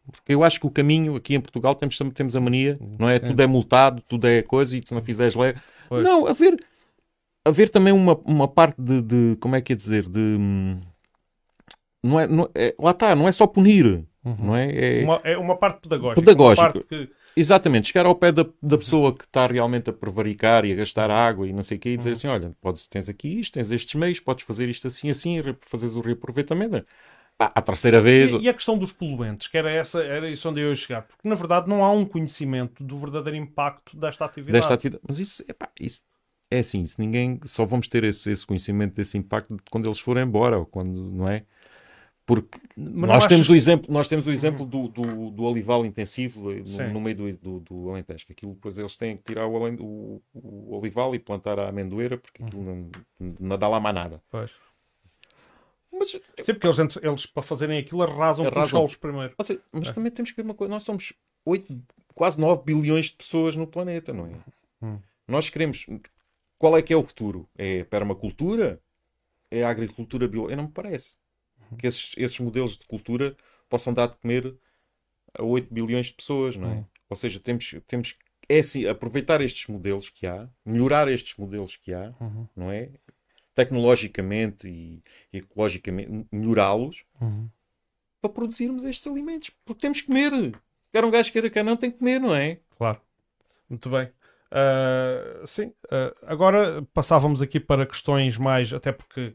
Porque eu acho que o caminho aqui em Portugal temos, temos a mania, não é? Tudo é multado, tudo é coisa, e se não fizeres lei. Não, haver, haver também uma, uma parte de, de, Como é que é dizer? De. Hum, não é, não, é, lá está, não é só punir. Uhum. Não é? É... Uma, é uma parte pedagógica. Pedagógica. Que... Exatamente, chegar ao pé da, da pessoa que está realmente a prevaricar e a gastar água e não sei o quê e dizer uhum. assim: olha, podes, tens aqui isto, tens estes meios, podes fazer isto assim, assim, fazeres o reaproveitamento. Ah, a terceira vez. E, e, a questão dos poluentes, que era, essa, era isso onde eu ia chegar, porque na verdade não há um conhecimento do verdadeiro impacto desta atividade. Desta atividade. Mas isso, epá, isso é assim: se ninguém. Só vamos ter esse, esse conhecimento desse impacto quando eles forem embora, ou quando, não é? Porque nós temos, o exemplo, nós temos o exemplo do, do, do olival intensivo no, no meio do, do, do Alentejo. Aquilo, depois eles têm que tirar o, o, o olival e plantar a amendoeira, porque aquilo não, não dá lá mais nada. Pois. Mas, Sim, porque eles, eles para fazerem aquilo arrasam, arrasam. os solos primeiro. Seja, mas é. também temos que ver uma coisa: nós somos 8, quase 9 bilhões de pessoas no planeta, não é? Hum. Nós queremos. Qual é que é o futuro? É permacultura? É a agricultura biológica? Não me parece que esses, esses modelos de cultura possam dar de comer a 8 bilhões de pessoas, não é? Uhum. Ou seja, temos, temos é assim, aproveitar estes modelos que há, melhorar estes modelos que há, uhum. não é? Tecnologicamente e ecologicamente, melhorá-los uhum. para produzirmos estes alimentos. Porque temos que comer. Quer um gajo queira cá não, tem que comer, não é? Claro. Muito bem. Uh, sim. Uh, agora passávamos aqui para questões mais, até porque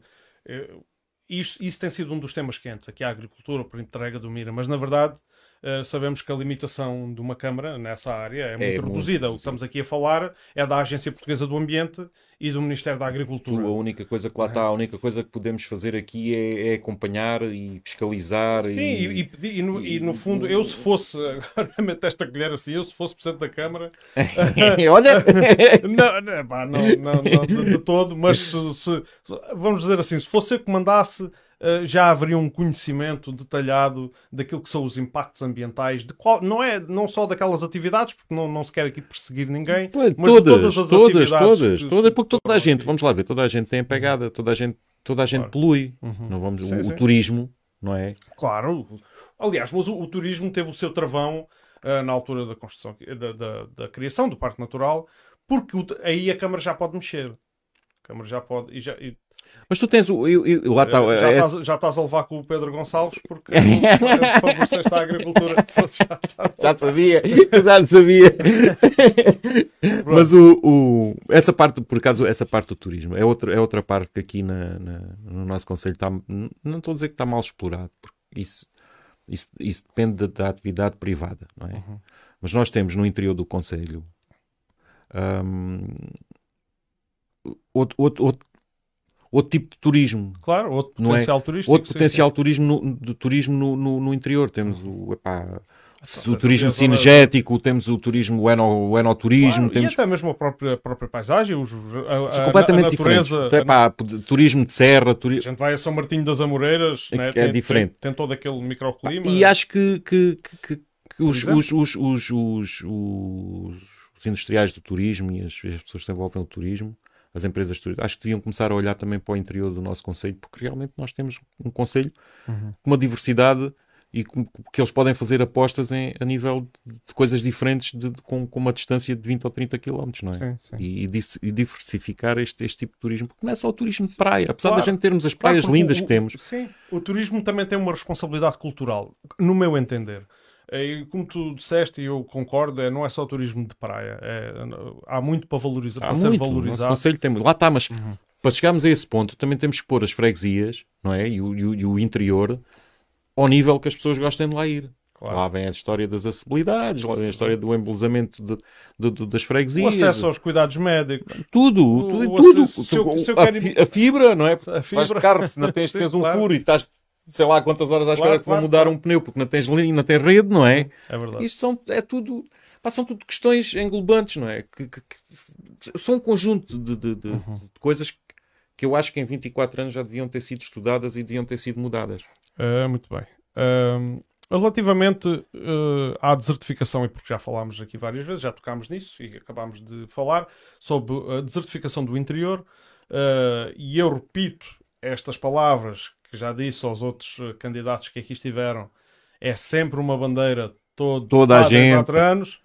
isso, isso tem sido um dos temas quentes, aqui a agricultura, por entrega do Mira, mas na verdade Uh, sabemos que a limitação de uma Câmara nessa área é muito é reduzida. Muito o que estamos aqui a falar é da Agência Portuguesa do Ambiente e do Ministério da Agricultura. a única coisa que lá está, a única coisa que podemos fazer aqui é, é acompanhar e fiscalizar. Sim, e, e, e, e no, e, no, fundo, eu se fosse, agora esta colher assim, eu se fosse Presidente da Câmara. Olha! não, não, pá, não, não, não de, de, todo, mas se, se, vamos dizer assim, se fosse eu que mandasse eh, já haveria um conhecimento detalhado daquilo que são os impactos ambientais, de qual, não é não só daquelas atividades, porque não, não se quer aqui perseguir ninguém, mas todas, todas as todas, atividades. Todas, todas, porque toda a gente, vamos lá ver, toda a gente tem a pegada, toda a gente, toda a gente claro. polui. Uhum. Não vamos, sim, o, sim. o, turismo, não é? Claro. Aliás, mas o, o turismo teve o seu travão uh, na altura da construção, da, da, da, criação do Parque Natural, porque aí a Câmara já pode mexer. Câmara já pode. E já, e mas tu tens o. Eu, eu, lá tá, já, é... estás, já estás a levar com o Pedro Gonçalves porque favoreceste a agricultura. já sabia, já sabia. Mas o, o, essa parte, por acaso, essa parte do turismo é outra, é outra parte que aqui na, na no nosso Conselho está. Não estou a dizer que está mal explorado, porque isso, isso, isso depende da, da atividade privada, não é? Uhum. Mas nós temos no interior do Conselho. Um, outro, outro, outro, outro tipo de turismo. Claro, outro potencial é? turístico. Outro sim, potencial sim. turismo no, de turismo no, no, no, interior. Temos o, epá, o turismo cinegético, temos o turismo, o, eno, o enoturismo. Claro, temos... E até mesmo a própria, a própria paisagem, os, a, São completamente a natureza, diferentes. Epá, turismo de serra. Turi... A gente vai a São Martinho das Amoreiras, é, né? é tem, diferente. Tem, tem, todo aquele microclima. E acho que, que, que, que os, os, os, os, os, os industriais do turismo e as, as pessoas que se envolvem no turismo as empresas turísticas. Acho que deviam começar a olhar também para o interior do nosso Conselho, porque realmente nós temos um Conselho uhum. com uma diversidade e que eles podem fazer apostas em, a nível de coisas diferentes de, de, com, com, uma distância de 20 ou 30 km, não é? Sim, sim. E, e, diversificar este, este, tipo de turismo, porque não é só o turismo de praia, apesar claro, da gente termos as praias claro, lindas o, que temos. Sim, o turismo também tem uma responsabilidade cultural, no meu entender. E como tu disseste, e eu concordo, é, não é só turismo de praia. É, há muito para valorizar, há para muito. ser valorizado. Conselho tem, lá está, mas uhum. para chegarmos a esse ponto, também temos que pôr as freguesias não é? e, o, e o, e o interior ao nível que as pessoas gostem de lá ir. Claro. Lá vem a história das acessibilidades, lá vem a história do embelezamento de, de, de, das freguesias. O acesso aos cuidados médicos. Tudo, o, tudo. O tudo. Se, se eu, se eu a, quero... a, fibra, não é? A fibra. Faz carne, se não tens, tens um claro. furo e estás sei lá quantas horas à espera claro, que claro, vão mudar um pneu porque não tens linha, não tens rede, não é? É verdade. Isto são, é tudo, pá, são tudo questões englobantes, não é? Que, que, que são um conjunto de, de, de, uhum. de, coisas que eu acho que em 24 anos já deviam ter sido estudadas e deviam ter sido mudadas. Uh, muito bem. Uh, Relativamente uh, à desertificação, e porque já falámos aqui várias vezes, já tocámos nisso e acabámos de falar sobre a desertificação do interior, uh, e eu repito estas palavras que já disse aos outros eh, candidatos que aqui estiveram, é sempre uma bandeira todo, toda a gente. quatro anos.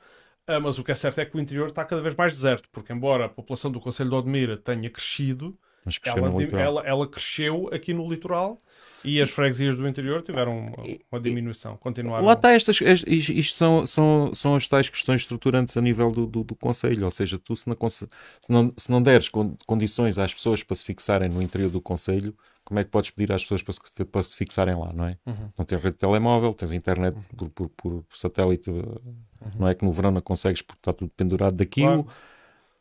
Uh, mas o que é certo é que o interior está cada vez mais deserto, porque embora a população do Conselho de Odmira tenha crescido, ela, ela, ela, cresceu aqui no litoral e as freguesias do interior tiveram uma diminuição, continuaram. Lá está, estas, isto são, são, são as tais questões estruturantes a nível do, do, do Conselho, ou seja, tu se não, se não, se não deres condições às pessoas para se fixarem no interior do Conselho, como é que podes pedir às pessoas para se, para se fixarem lá, não é? Uhum. Não tens rede de telemóvel, tens internet uhum. por, por, por, satélite, uhum. não é que no verão não consegues porque está tudo pendurado daquilo. Claro.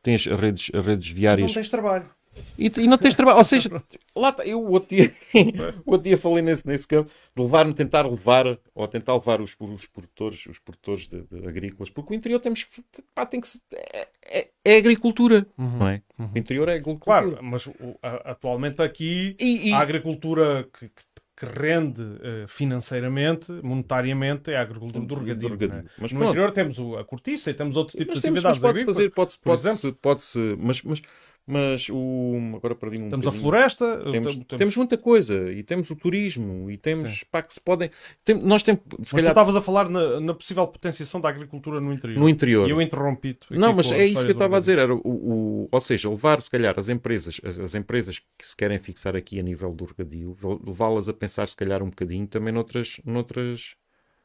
Tens redes, redes viárias. Não tens trabalho. E, e, não tens trabalho. Ou seja, lá tá, eu o outro dia, o outro dia falei nesse, nesse campo de levar-me, tentar levar, ou tentar levar os, os produtores, os produtores de, de agrícolas, porque o interior temos que. Pá, tem que é, é, é agricultura, uhum, não é? Uhum. O interior é agricultura. Claro, mas o, a, atualmente aqui e, e... a agricultura que, que que rende uh, financeiramente, monetariamente, é a agricultura do regadio. Do regadio. Né? Mas no pronto. interior temos a cortiça e temos outro tipo mas de temos, atividades mas pode fazer, pode-se, pode-se, pode-se, mas, mas mas o agora perdi um temos a floresta temos, temos, temos, muita coisa e temos o turismo e temos pá, que se podem tem, nós temos se mas calhar... tu estavas a falar na, na, possível potenciação da agricultura no interior. No interior. E eu interrompi não mas é isso que eu estava a dizer era o, o, ou seja levar se calhar as empresas as, as, empresas que se querem fixar aqui a nível do regadio levá-las a pensar se calhar um bocadinho também noutras noutras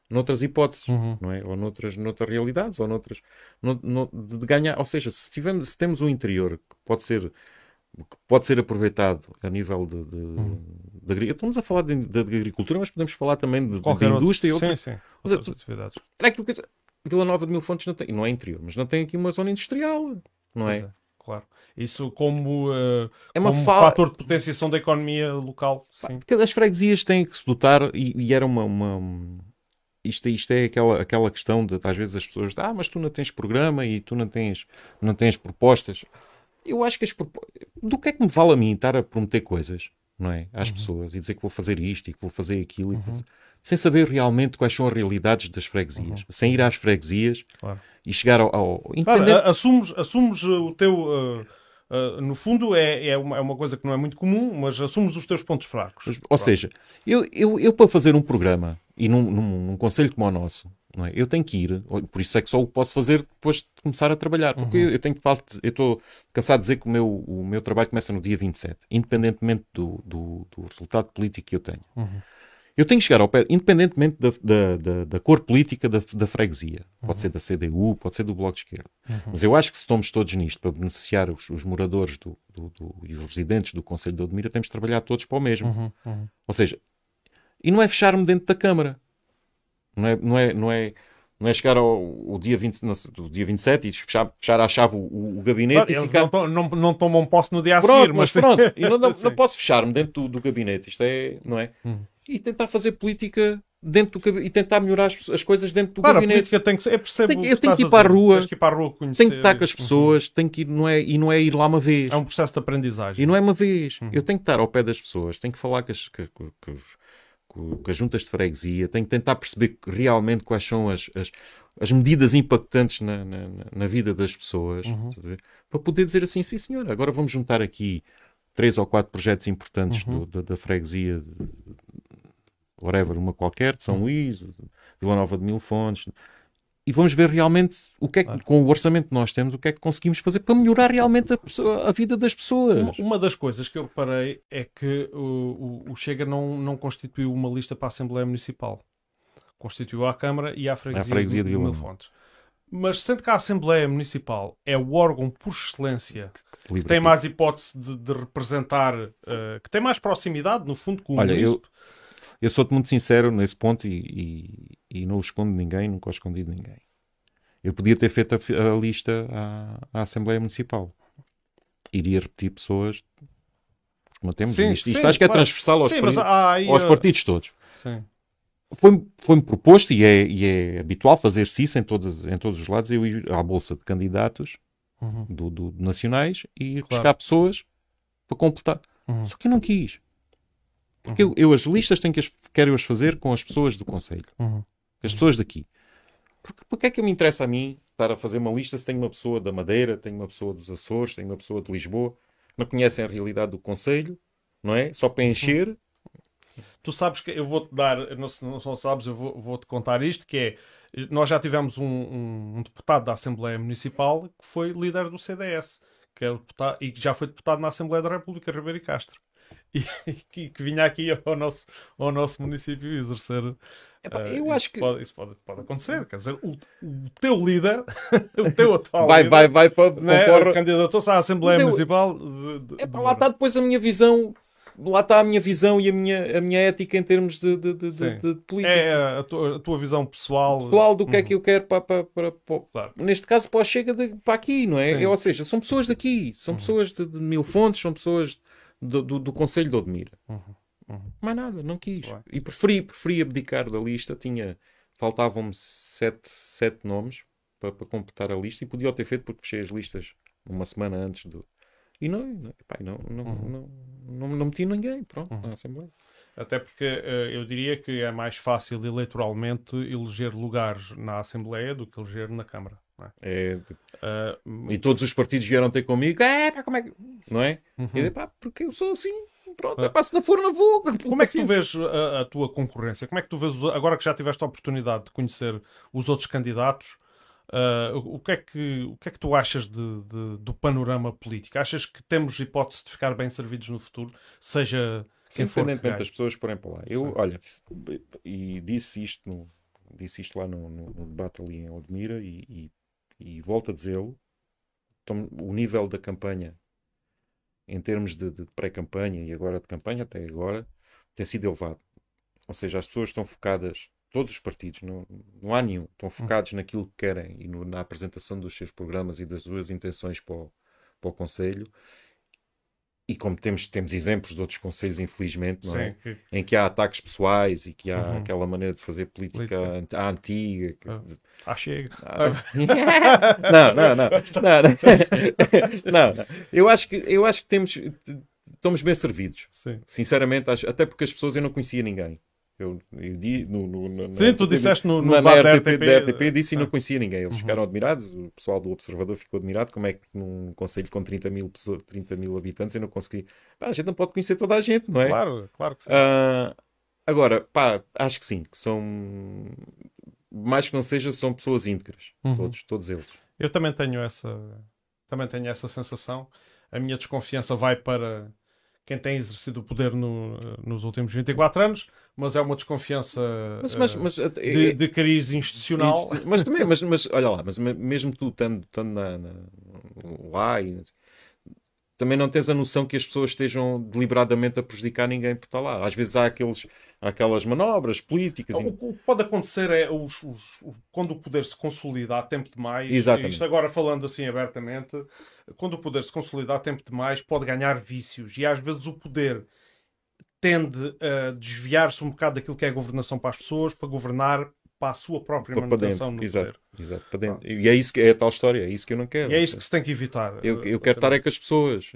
noutras hipóteses, uhum. não é? Ou noutras, noutras realidades, ou noutras. No, no, de ganhar, ou seja, se, tivemos, se temos um interior que pode ser que pode ser aproveitado a nível de, de, uhum. de, de estamos a falar de, de, agricultura, mas podemos falar também de, de indústria outro... e outras, sim, sim. outras atividades. É aquilo que Vila Nova de Mil Fontes não tem, não é interior, mas não tem aqui uma zona industrial, não é? é? Claro. Isso como, uh, é uma como fala... fator de potenciação da economia local. Sim. As freguesias têm que se dotar, e, e era uma, uma, isto, isto é aquela, aquela questão de, às vezes, as pessoas ah, mas tu não tens programa e tu não tens, não tens propostas. Eu acho que as do que é que me vale a mim estar a prometer coisas, não é? Às uhum. pessoas e dizer que vou fazer isto e que vou fazer aquilo, uhum. sem saber realmente quais são as realidades das freguesias, uhum. sem ir às freguesias claro. e chegar ao. ao... Claro, assumes, assumes o teu. Uh Uh, no fundo, é, é, uma, é uma coisa que não é muito comum, mas assumes os teus pontos fracos. Ou seja, eu, eu, eu para fazer um programa e num, num, num conselho como o nosso, é? eu tenho que ir, por isso é que só o posso fazer depois de começar a trabalhar, porque uhum. eu, eu, tenho que falar, eu estou cansado de dizer que o meu, o meu trabalho começa no dia 27, independentemente do, do, do resultado político que eu tenho. Uhum. Eu tenho que chegar ao pé, independentemente da, da, da, da cor política da, da freguesia. Pode uhum. ser da CDU, pode ser do Bloco de Esquerda. Uhum. Mas eu acho que se estamos todos nisto para beneficiar os, os moradores do, do, do, e os residentes do Conselho de Odmira, temos de trabalhar todos para o mesmo. Uhum. uhum. Ou seja, e não é fechar-me dentro da Câmara. Não é, não é, não é, não é chegar ao, ao dia, 20, não, dia 27 e fechar, fechar à chave o, o gabinete claro, e ficar... Não, não, não tomam posse no dia a pronto, seguir. Mas, mas pronto, e não, não, não posso fechar-me dentro do, do, gabinete. Isto é, não é? Uhum e tentar fazer política dentro do e tentar melhorar as, as coisas dentro do claro, gabinete. A política tem que ser, eu percebo tem, eu tenho que ir para a rua, que ir para a rua conhecer, tenho que estar com as pessoas, uhum. tenho que ir, não é, e não é ir lá uma vez. É um processo de aprendizagem. E não é uma vez. Uhum. Eu tenho que estar ao pé das pessoas, tenho que falar com as, com, com, com, com as juntas de freguesia, tenho que tentar perceber realmente quais são as, as, as medidas impactantes na, na, na, vida das pessoas, uhum. para poder dizer assim, sim senhor, agora vamos juntar aqui três ou quatro projetos importantes uhum. do, da, da freguesia whatever, uma qualquer, de São hum. Luís, Vila Nova de Mil Fontes, e vamos ver realmente o que é que, claro. com o orçamento que nós temos, o que é que conseguimos fazer para melhorar realmente a, pessoa, a vida das pessoas. Uma, uma, das coisas que eu reparei é que o, o, Chega não, não constituiu uma lista para a Assembleia Municipal. constituiu a Câmara e a freguesia, freguesia de, de Mil Fontes. Mas sendo que a Assembleia Municipal é o órgão por excelência que, que tem mais hipótese de, de representar, uh, que tem mais proximidade, no fundo, com o Olha, eu, eu sou-te muito sincero nesse ponto e, e, e, não o escondo de ninguém, nunca o escondi de ninguém. Eu podia ter feito a, a lista à, à, Assembleia Municipal. Iria repetir pessoas, porque não temos sim, isto. Isto sim, acho que é transversal aos, sim, mas, ah, aos partidos todos. Sim foi-me foi proposto, e é, e é habitual fazer-se isso em, todos em todos os lados, eu ir à bolsa de candidatos uhum. do, do, nacionais e claro. buscar pessoas para completar. Uhum. Só que eu não quis. Porque uhum. eu, eu, as listas tenho que as, quero as fazer com as pessoas do Conselho. Uhum. As pessoas daqui. Porque, porque é que me interessa a mim estar a fazer uma lista se tenho uma pessoa da Madeira, tenho uma pessoa dos Açores, tenho uma pessoa de Lisboa, não conhecem a realidade do Conselho, não é? Só para encher Tu sabes que eu vou-te dar, não, não, não sabes, eu vou-te vou contar isto, que é, nós já tivemos um, um, um, deputado da Assembleia Municipal que foi líder do CDS, que é deputado, e que já foi deputado na Assembleia da República, Ribeiro e Castro. E, que, que, vinha aqui ao nosso, ao nosso município exercer. Epá, uh, eu acho que pode, isso pode, pode acontecer. Quer dizer, o, o teu líder, o teu atual vai, líder, vai, vai, vai, né, candidatou-se à Assembleia Municipal. De, de, Epá, de... lá está depois a minha visão lá está a minha visão e a minha, a minha ética em termos de, de, de, de, política. É a tua, a tua, visão pessoal. Pessoal do que uhum. é que eu quero para, para, para, para claro. neste caso para Chega de, para aqui, não é? Ou seja, são pessoas daqui, são uhum. pessoas de, de, Mil Fontes, são pessoas do, do, do Conselho de Odmira. Uhum. Uhum. Mais nada, não quis. Ué. E preferi, preferi abdicar da lista. Tinha, faltavam-me sete, sete nomes para, para completar a lista e podia ter feito porque fechei as listas uma semana antes do, e não, não, pá, não, não, uhum. não, não, não, meti ninguém, pronto, uhum. na Assembleia. Até porque uh, eu diria que é mais fácil eleitoralmente eleger lugares na Assembleia do que eleger na Câmara. É? É, uh, e todos os partidos vieram ter comigo, é, pá, como é que. Não é? Uhum. E eu, pá, porque eu sou assim, pronto, é, pá, se não for, não vou. Como é que tu vês a, a, tua concorrência? Como é que tu vês, agora que já tiveste a oportunidade de conhecer os outros candidatos, Uh, o, que é que, o que é que tu achas de, de, do panorama político? Achas que temos hipótese de ficar bem servidos no futuro, seja independentemente das pessoas que forem para lá? Eu, Sim. olha, e disse isto, no, disse isto lá no, no, no debate ali em Odmira e, e, e volto a dizê-lo: o nível da campanha, em termos de, de pré-campanha e agora de campanha, até agora, tem sido elevado. Ou seja, as pessoas estão focadas todos os partidos, não, não há nenhum, estão focados hum. naquilo que querem e no, na apresentação dos seus programas e das suas intenções para o, para o Conselho. E como temos, temos exemplos de outros conselhos, infelizmente, Sim, é? que... em que há ataques pessoais e que há uhum. aquela maneira de fazer política, política. antiga. Que... Ah, chega. Ah. não, não, não, não, não, não. Eu acho que, eu acho que temos, estamos bem servidos. Sim. Sinceramente, acho, até porque as pessoas eu não conhecia ninguém. Eu, eu di, no, no, na, Sim, tu disseste no, no na, na RTP, RTP, da RTP, disse e não conhecia ninguém. Eles uhum. ficaram admirados, o pessoal do Observador ficou admirado. Como é que num conselho com 30 mil, pessoas, 30 mil habitantes eu não consegui. Pá, a gente não pode conhecer toda a gente, não é? Claro, claro que sim. Uh, agora, pá, acho que sim, que são mais que não seja, são pessoas íntegras, uhum. todos, todos eles. Eu também tenho essa, também tenho essa sensação. A minha desconfiança vai para quem tem exercido o poder no, nos últimos 24 anos, mas é uma desconfiança mas, mas, eh, mas, uh, de, de cariz institucional. Mas também, mas, mas olha lá, mas mesmo tu estando, estando na, na, lá e também não tens a noção que as pessoas estejam deliberadamente a prejudicar ninguém por estar lá. Às vezes há, aqueles, há aquelas manobras políticas. O que pode acontecer é os, os, quando o poder se consolida há tempo demais. Exatamente. Isto agora falando assim abertamente, quando o poder se consolida há tempo demais, pode ganhar vícios. E às vezes o poder tende a desviar-se um bocado daquilo que é a governação para as pessoas, para governar para a sua própria manutenção no exato, poder. Exato, para dentro. Ah. E é isso que é a tal história, é isso que eu não quero. E é isso que se tem que evitar. Eu, eu quero estar é com as pessoas,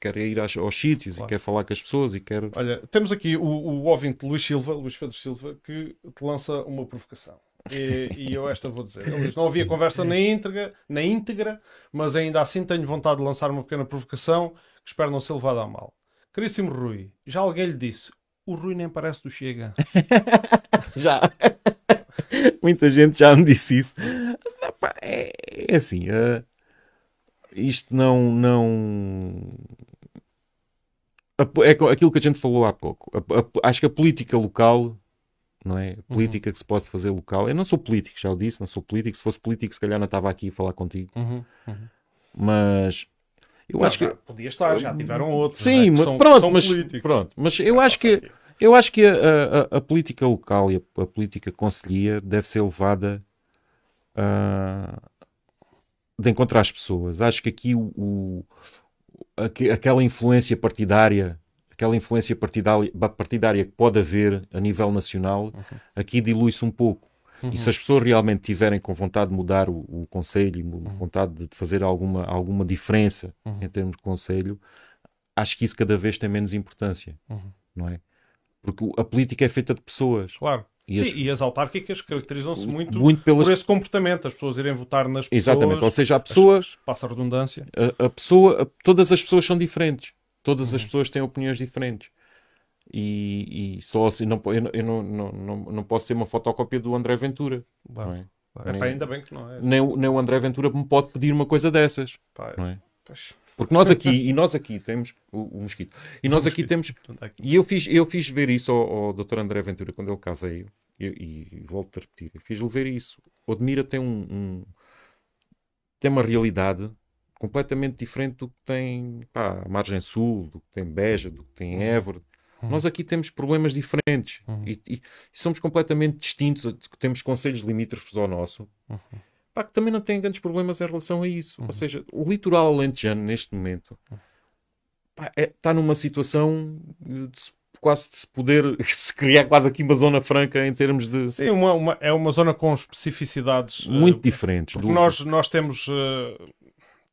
quero ir aos, aos sítios claro. e quero falar com as pessoas e quero. Olha, temos aqui o, o ouvinte Luís Silva, Luís Pedro Silva, que te lança uma provocação. E, e, eu esta vou dizer. Ele diz, não havia conversa na íntegra, na íntegra, mas ainda assim tenho vontade de lançar uma pequena provocação que espero não ser levada a mal. Caríssimo Rui, já alguém lhe disse, o Rui nem parece do Chega. já. Muita gente já me disse isso. É, é assim, uh, isto não, não. É aquilo que a gente falou há pouco. A, a, acho que a política local não é? A política uhum. que se pode fazer local. Eu não sou político, já o disse, não sou político. Se fosse político, se calhar não estava aqui a falar contigo. Uhum. Uhum. Mas eu não, acho que podia estar, já tiveram outros. Sim, é? mas, são, pronto, são mas pronto, mas eu acho que eu acho que a, a, a, política local e a, a política conselhia deve ser levada uh, de encontrar as pessoas. Acho que aqui o, o aquela influência partidária aquela influência partidária, partidária que pode haver a nível nacional, uhum. aqui dilui-se um pouco. Uhum. E se as pessoas realmente tiverem com vontade de mudar o, o conselho, uhum. vontade de fazer alguma, alguma diferença uhum. em termos de conselho, acho que isso cada vez tem menos importância, uhum. não é? Porque a política é feita de pessoas. Claro. E Sim, as... e as autárquicas caracterizam-se muito, muito pelas... por esse comportamento, as pessoas irem votar nas pessoas. Exatamente, ou seja, a pessoa. As... Passa a redundância. A, a pessoa, a... todas as pessoas são diferentes. Todas as uhum. pessoas têm opiniões diferentes. E, e só assim, não, eu, eu não, não, não, não posso ser uma fotocópia do André Ventura. Não é? é nem, ainda bem que não é. Nem, nem o André Ventura me pode pedir uma coisa dessas. Pá, não é? Pois. Porque nós aqui, e nós aqui temos o, o mosquito, e nós aqui temos, e eu fiz, eu fiz ver isso ao, ao Dr. André Ventura quando ele cá veio, e, e, e volto a repetir, fiz-lhe ver isso. O Admira tem um, um, tem uma realidade completamente diferente do que tem pá, a Margem Sul, do que tem Beja, do que tem uhum. Évora. Uhum. Nós aqui temos problemas diferentes uhum. e, e, somos completamente distintos. Temos conselhos limítrofes ao nosso, uhum. Pá, que também não têm grandes problemas em relação a isso. Ou uhum. seja, o litoral alentejano, neste momento, está é, tá numa situação de quase de se poder se criar quase aqui uma zona franca em termos de. Sim, uma, uma é uma zona com especificidades muito uh, diferentes. Porque do... nós, nós temos. Uh,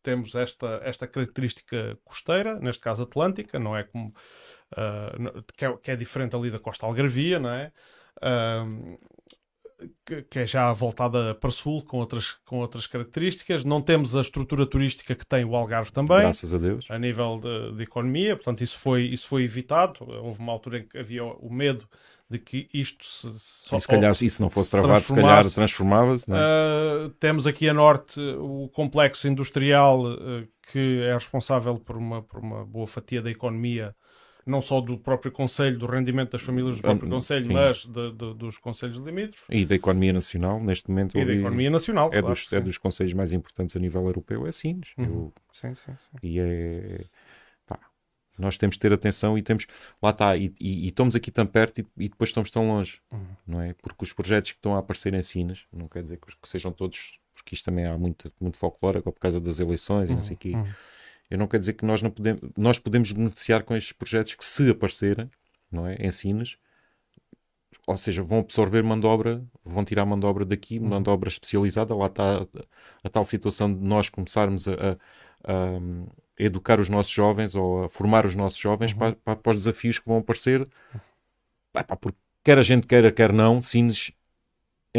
temos esta, esta característica costeira, neste caso atlântica, não é como uh, que, é, que, é, diferente ali da costa algarvia, não é? Que, que, é já voltada para sul com outras, com outras características. Não temos a estrutura turística que tem o Algarve também. Graças a Deus. A nível de, de economia, portanto, isso foi, isso foi evitado. Houve uma altura em que havia o medo de que isto se, só, e se calhar se isso não fosse se travado, se calhar transformava-se. Uh, temos aqui a norte o complexo industrial uh, que é responsável por uma, por uma boa fatia da economia, não só do próprio Conselho, do rendimento das famílias do próprio Conselho, mas de, de, dos Conselhos limítrofes. E da economia nacional, neste momento. E da economia nacional, é, claro, dos, é dos Conselhos mais importantes a nível europeu, é Sines. Uhum. Eu... Sim, sim, sim. E é nós temos de ter atenção e temos. Lá está, e, e, e estamos aqui tão perto e, e, depois estamos tão longe, uhum. não é? Porque os projetos que estão a aparecer em Sinas, não quer dizer que, que sejam todos, porque isto também há muito, muito folclore por causa das eleições uhum. e não sei o quê. Uhum. Eu não quero dizer que nós não podemos, nós podemos beneficiar com estes projetos que se aparecerem, não é? Em ou seja, vão absorver mão de obra, vão tirar mão de obra daqui, mão de obra especializada. Lá está a, a tal situação de nós começarmos a, a, a educar os nossos jovens ou a formar os nossos jovens uhum. para, para, para, os desafios que vão aparecer. porque quer a gente queira, quer não, Sines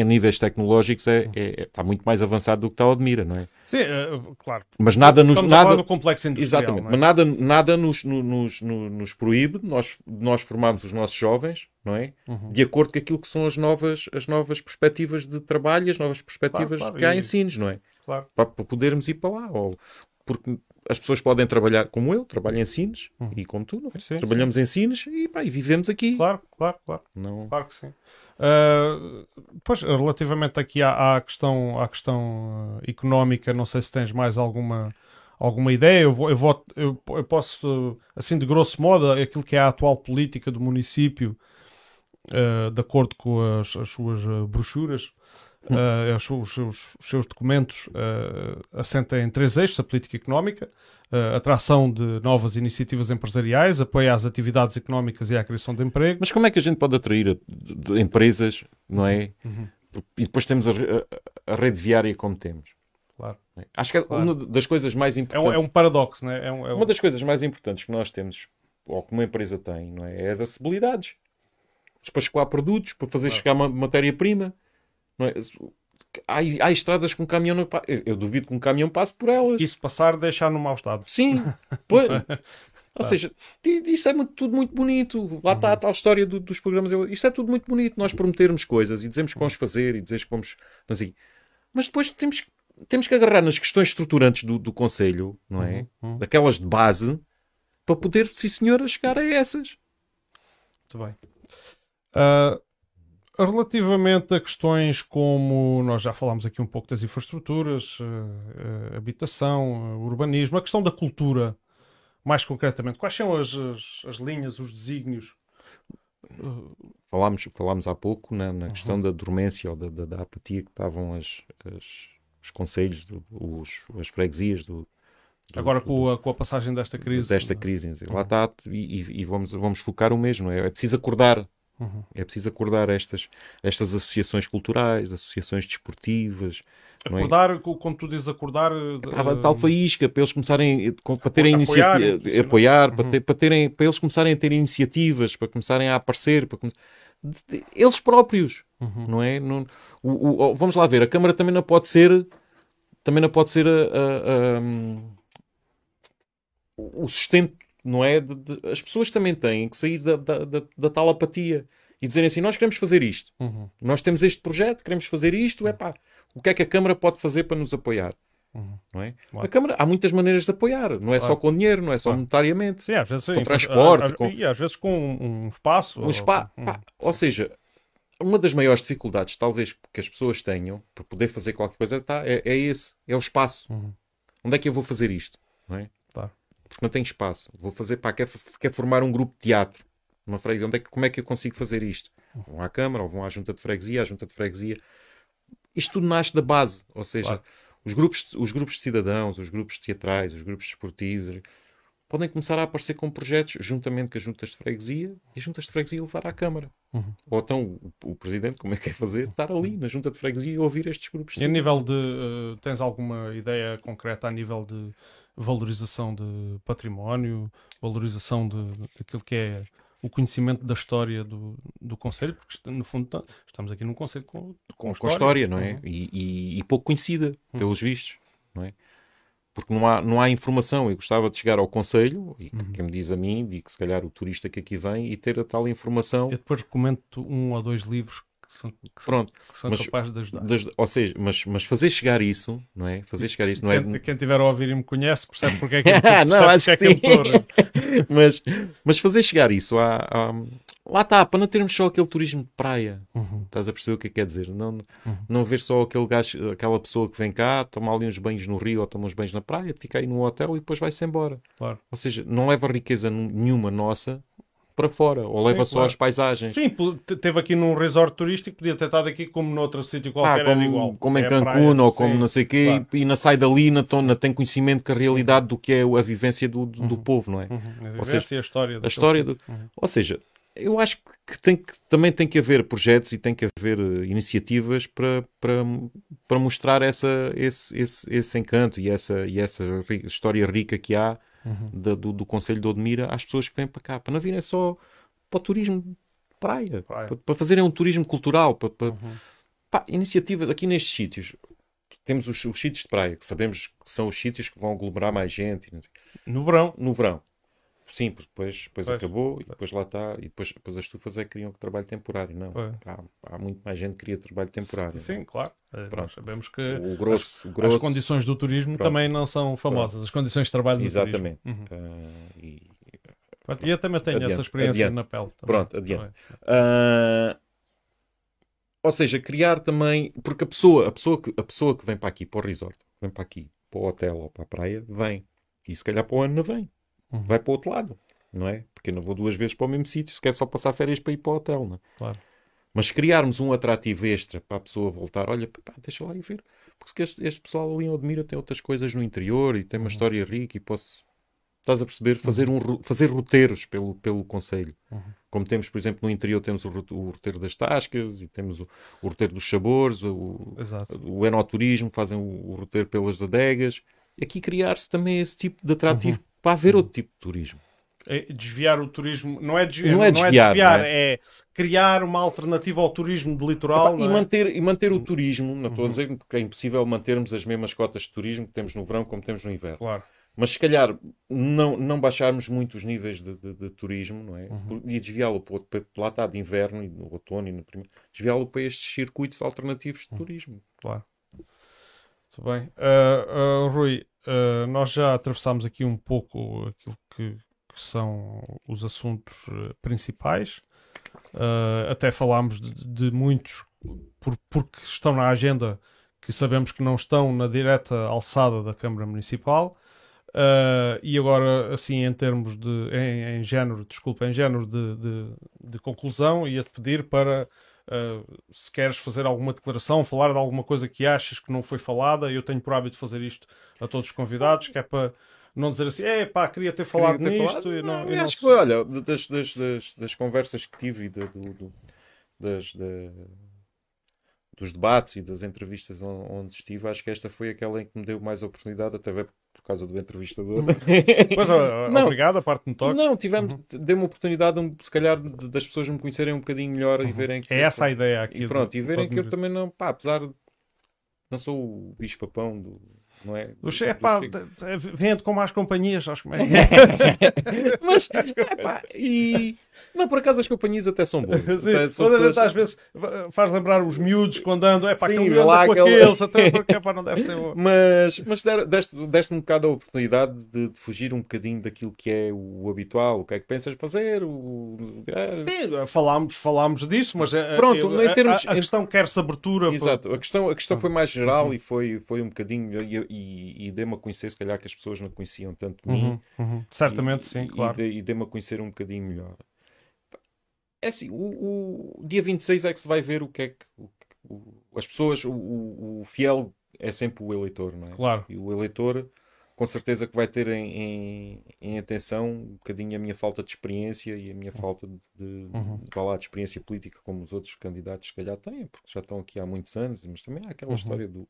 em níveis tecnológicos é, é, é, está muito mais avançado do que está o Admira, não é? Sim, uh, claro. Mas nada nos nada do complexo industrial, exatamente, é? mas nada nada nos, nos, nos, proíbe nós nós formarmos os nossos jovens, não é? Uhum. De acordo com aquilo que são as novas as novas perspectivas de trabalho, as novas perspectivas claro, claro. que há em Sines, não é? Claro. Para, para podermos ir para lá, ou porque as pessoas podem trabalhar como eu, trabalho em Sines uhum. e como tu, é? sim, trabalhamos sim. em Sines e, pá, e, vivemos aqui. Claro, claro, claro. Não... Claro que sim. Uh, pois, relativamente aqui à, à questão, à questão uh, económica, não sei se tens mais alguma, alguma ideia. Eu, vou, eu, vou, eu, eu posso, assim, de grosso modo, aquilo que é a atual política do município, uh, de acordo com as, as suas brochuras, Uh, os, seus, os, seus, documentos uh, assentam em três eixos: a política económica, uh, atração de novas iniciativas empresariais, apoio às atividades económicas e à criação de emprego. Mas como é que a gente pode atrair a, a empresas, não é? Uhum. E depois temos a, a, a, rede viária como temos. Claro. É? Acho que é claro. uma das coisas mais importantes. É um, é um paradoxo, não é? é, um, é um... Uma das coisas mais importantes que nós temos, ou que uma empresa tem, não é? É as acessibilidades. Para escoar produtos, para fazer claro. chegar matéria-prima. É? Há, há, estradas com caminhão não Eu duvido que um caminhão passe por elas. E se passar, deixar no mau estado. Sim. Pois, ou seja, isso é muito, tudo muito bonito. Lá está a tal história do, dos programas. Isto é tudo muito bonito. Nós prometermos coisas e dizemos que vamos fazer e dizemos que vamos. Assim. Mas depois temos, temos que agarrar nas questões estruturantes do, do Conselho, não é? Uhum. uhum. Daquelas de base, para poder, sim senhora, chegar a essas. Muito bem. Uh, Relativamente a questões como nós já falámos aqui um pouco das infraestruturas, uh, uh, habitação, uh, urbanismo, a questão da cultura, mais concretamente, quais são as, as, as linhas, os desígnios? Falámos, falámos há pouco na, na questão uhum. da dormência ou da, da, da, apatia que estavam as, as os conselhos, do, os, as freguesias do, do, Agora com a, com a passagem desta crise. Desta crise. Uhum. Lá está, e, e, vamos, vamos focar o mesmo. É, é preciso acordar Uhum. É preciso acordar estas, estas associações culturais, associações desportivas. É? Acordar, é? quando tu dizes acordar. Uh... Tal faísca, para eles começarem para terem iniciativa, apoiar, uhum. para, ter, para, terem, para eles começarem a ter iniciativas, para começarem a aparecer, para come... eles próprios, uhum. não é? Não, o, o, vamos lá ver, a Câmara também não pode ser também não pode ser a, a, a, o sustento não é? De, de, as pessoas também têm que sair da, da, da, da tal apatia e dizerem assim: nós queremos fazer isto, uhum. nós temos este projeto, queremos fazer isto, é pá, o que é que a Câmara pode fazer para nos apoiar? Uhum. Não é? Claro. A Câmara há muitas maneiras de apoiar, não é claro. só com dinheiro, não é só claro. monetariamente, Sim, às vezes, com transporte, com... e às vezes com um espaço. Um ou... Hum, ou seja, uma das maiores dificuldades, talvez, que as pessoas tenham para poder fazer qualquer coisa tá, é, é esse, é o espaço. Uhum. Onde é que eu vou fazer isto? Não é? Porque não tenho espaço. Vou fazer, pá, quer, quer formar um grupo de teatro. Uma freguesia. Onde é que, como é que eu consigo fazer isto? Vão à Câmara ou vão à Junta de Freguesia, à Junta de Freguesia. Isto tudo nasce da base, ou seja, claro. os, grupos, os grupos de cidadãos, os grupos teatrais, os grupos desportivos podem começar a aparecer com projetos juntamente com as juntas de freguesia e as juntas de freguesia levar à Câmara. Uhum. Ou então o, o, Presidente, como é que é fazer? Estar ali na junta de freguesia e ouvir estes grupos. E a nível de. Uh, tens alguma ideia concreta a nível de valorização de património, valorização de, daquilo que é o conhecimento da história do, do Conselho, porque no fundo estamos aqui num Conselho com, com, com história, não é? Uhum. E, e, e, pouco conhecida, uhum. pelos vistos, não é? Porque não há, não há informação. Eu gostava de chegar ao Conselho, e uhum. quem me diz a mim, digo se calhar o turista que aqui vem, e ter a tal informação. Eu depois recomendo um ou dois livros que são, que Pronto, são mas, capazes de ajudar. Ou seja, mas, mas fazer chegar isso, não é? Fazer chegar isso não quem, é. Quem tiver a ouvir e me conhece percebe porque é que, eu, não, acho que, é que eu mas, mas fazer chegar isso à, à, lá está, para não termos só aquele turismo de praia. Uhum. Estás a perceber o que é que quer dizer? Não, uhum. não ver só aquele gajo, aquela pessoa que vem cá, toma ali uns banhos no rio ou toma uns banhos na praia, fica aí no hotel e depois vai-se embora. Claro. Ou seja, não leva riqueza nenhuma nossa para fora, ou leva Sim, só claro. as paisagens. Sim, teve aqui num resort turístico, podia ter estado aqui como noutro sítio qualquer, ah, como, igual. Como em é Cancún, ou como Sim, não sei o quê, claro. e, na sai dali, na, tona, tem conhecimento que a realidade do que é a vivência do, do, uhum. do povo, não é? Uhum. A vivência seja, e a história. A história do... Uhum. Ou seja, eu acho que, tem que também tem que haver projetos e tem que haver uh, iniciativas para, para, para mostrar essa, esse, esse, esse encanto e essa, e essa história rica que há uhum. da, do, do Conselho de Odmira às pessoas que vêm para cá, para não virem só para o turismo de praia, praia. Para, para, fazerem um turismo cultural, para, para uhum. pá, iniciativas aqui nestes sítios. Temos os, os, sítios de praia, que sabemos que são os sítios que vão aglomerar mais gente. No verão. No verão. Sim, porque depois, depois acabou e depois lá está. E depois, depois as estufas é que queriam que trabalho temporário. Não, há, há, muito mais gente que queria trabalho temporário. Sim, não? claro. É, Pronto. sabemos que o grosso, as, grosso... as condições do turismo Pronto. também não são famosas. Pronto. As condições de trabalho do Exatamente. turismo. Exatamente. Uhum. Uh, e, Pronto, e eu também tenho adiante, essa experiência adiante. na pele. Também. Pronto, adiante. Uh, ou seja, criar também. Porque a pessoa, a, pessoa que, a pessoa que vem para aqui, para o resort, vem para aqui, para o hotel ou para a praia, vem. E se calhar para o ano não vem. Uhum. Vai para o outro lado não é? Porque eu não vou duas vezes para o mesmo sítio, se quer só passar férias para ir para o hotel, não é? Claro. Mas criarmos um atrativo extra para a pessoa voltar, olha, pá, deixa lá ir ver, porque este, este pessoal ali em Odmira tem outras coisas no interior e tem uma uhum. história rica e posso, estás a perceber, fazer, uhum. um, fazer roteiros pelo, pelo Conselho. Uhum. Como temos, por exemplo, no interior temos o, o roteiro das tascas e temos o, o roteiro dos sabores, o, o enoturismo, fazem o, o roteiro pelas adegas. Aqui criar-se também esse tipo de atrativo uhum. Para haver outro tipo de turismo. É desviar o turismo, não é, desviar, não é desviar, não é, desviar é? é? criar uma alternativa ao turismo de litoral. e, é? manter, e manter o turismo, não estou uhum. a dizer porque é impossível mantermos as mesmas cotas de turismo que temos no verão como temos no inverno. Claro. Mas se calhar não, não baixarmos muito os níveis de, de, de turismo não é? Uhum. e desviá-lo para, para, lá está de inverno e no outono e no primeiro, desviá-lo para estes circuitos alternativos de uhum. turismo. Claro. Muito bem. Uh, uh, Rui, uh, nós já atravessámos aqui um pouco aquilo que que são os assuntos uh, principais. Uh, até falámos de, de muitos por, porque estão na agenda que sabemos que não estão na direta alçada da Câmara Municipal. Uh, e agora, assim, em termos de. em, em género, desculpa, em género de, de, de conclusão, ia-te pedir para. Uh, se queres fazer alguma declaração, falar de alguma coisa que achas que não foi falada, eu tenho por hábito fazer isto a todos os convidados, que é para não dizer assim, é pá, queria ter falado queria ter nisto. Falado. E não, não, eu acho que foi, olha, das, das, das, das, conversas que tive e do, do, das, dos debates e das entrevistas onde estive, acho que esta foi aquela em que me deu mais oportunidade, até ver por causa do entrevistador. Pois, não, obrigado, a parte me toca. Não, tivemos, uhum. deu-me oportunidade, se calhar, das pessoas me conhecerem um bocadinho melhor uhum. e verem que. É essa a ideia aqui. E pronto, do, e verem que eu também não, pá, apesar de. Não sou o bicho-papão do, não é? O é pá, vende com mais companhias, acho que é. Mas, é pá, e. Não, por acaso as companhias até são boas. Sim, até são todas... às vezes faz lembrar os miúdos quando andam, é pá, aquele lá, com aquele... aqueles, até porque pá, não deve ser bom. Mas, mas deste-me deste um bocado a oportunidade de, de, fugir um bocadinho daquilo que é o habitual, o que é que pensas fazer. O... É... Sim, falámos, falámos disso, mas é, Pronto, eu, em termos, a, a, questão quer-se abertura. Exato, para... a questão, a questão foi mais geral uhum. e foi, foi um bocadinho e, e dê-me a conhecer, se calhar, que as pessoas não conheciam tanto de mim. Uhum, uhum. Certamente, e, sim, claro. E, dê-me a conhecer um bocadinho melhor. É assim, o, o dia 26 é que se vai ver o que é que. O, o, as pessoas, o, fiel é sempre o eleitor, não é? Claro. E o eleitor, com certeza, que vai ter em, em, em atenção um bocadinho a minha falta de experiência e a minha uhum. falta de, uhum. de, de, de experiência política, como os outros candidatos, se calhar, têm, porque já estão aqui há muitos anos, mas também há aquela uhum. história do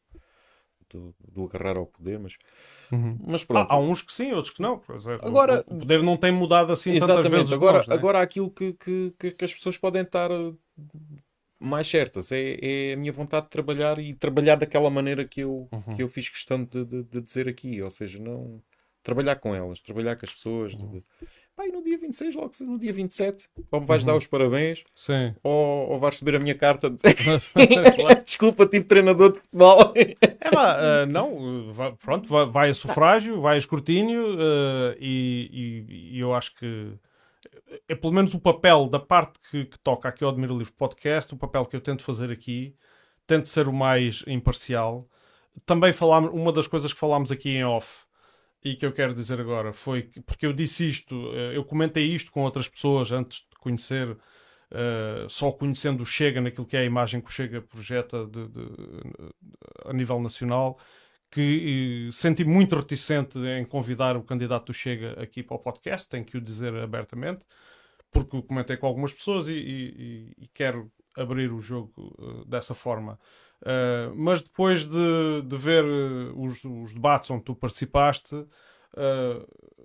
do, do agarrar ao poder, mas, uhum. mas pronto. Há, há, uns que sim, outros que não. Agora, o poder não tem mudado assim exatamente, tantas vezes. Agora, nós, é? agora há aquilo que, que, que, as pessoas podem estar eh, mais certas. É, é, a minha vontade de trabalhar e trabalhar daquela maneira que eu, uhum. que eu fiz questão de, de, de, dizer aqui. Ou seja, não trabalhar com elas, trabalhar com as pessoas. Uhum. De, Pai, no dia 26, logo no dia 27, ou me vais uhum. dar os parabéns, Sim. Ou, ou vais receber a minha carta. De... Desculpa, tipo treinador de futebol. é lá, uh, não, vai, pronto, vai, vai, a sufrágio, vai a escrutínio, uh, e, e, e, eu acho que é pelo menos o papel da parte que, que toca aqui ao Admiro Livre Podcast, o papel que eu tento fazer aqui, tento ser o mais imparcial. Também falámos, uma das coisas que falámos aqui em off e que eu quero dizer agora foi que, porque eu disse isto, eh, eu comentei isto com outras pessoas antes de conhecer, uh, só conhecendo o Chega naquilo que é a imagem que o Chega projeta de, de, a nível nacional, que senti muito reticente em convidar o candidato do Chega aqui para o podcast, tenho que o dizer abertamente, porque comentei com algumas pessoas e, e, e quero abrir o jogo uh, dessa forma. Uh, mas depois de, de ver eh, os, os, debates onde tu participaste, uh,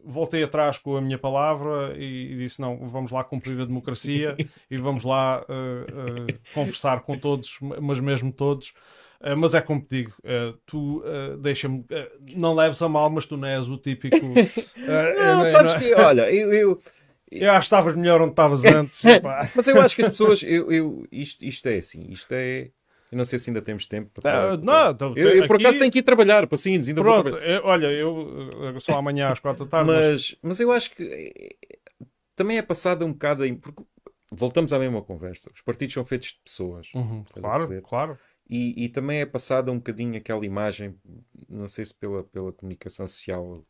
voltei atrás com a minha palavra e, e, disse: não, vamos lá cumprir a democracia e vamos lá uh, conversar com todos, mas mesmo todos. mas é como te digo, tu deixa-me, não leves a mal, mas tu não és o típico. não, sabes não... que, olha, eu, eu... Eu acho que estavas melhor onde estavas antes. Mas eu acho que as pessoas. Eu, eu, isto, isto é assim. Isto é. Eu não sei se ainda temos tempo para. não, então, eu, eu, por acaso tenho que ir trabalhar, passinhos, ainda Pronto, eu, olha, eu só amanhã às quatro da tarde. Mas, mas... mas eu acho que eh, também é passada um bocado em. Porque voltamos à mesma conversa. Os partidos são feitos de pessoas. Uhum, claro, claro. E, e, também é passada um bocadinho aquela imagem, não sei se pela, pela comunicação social,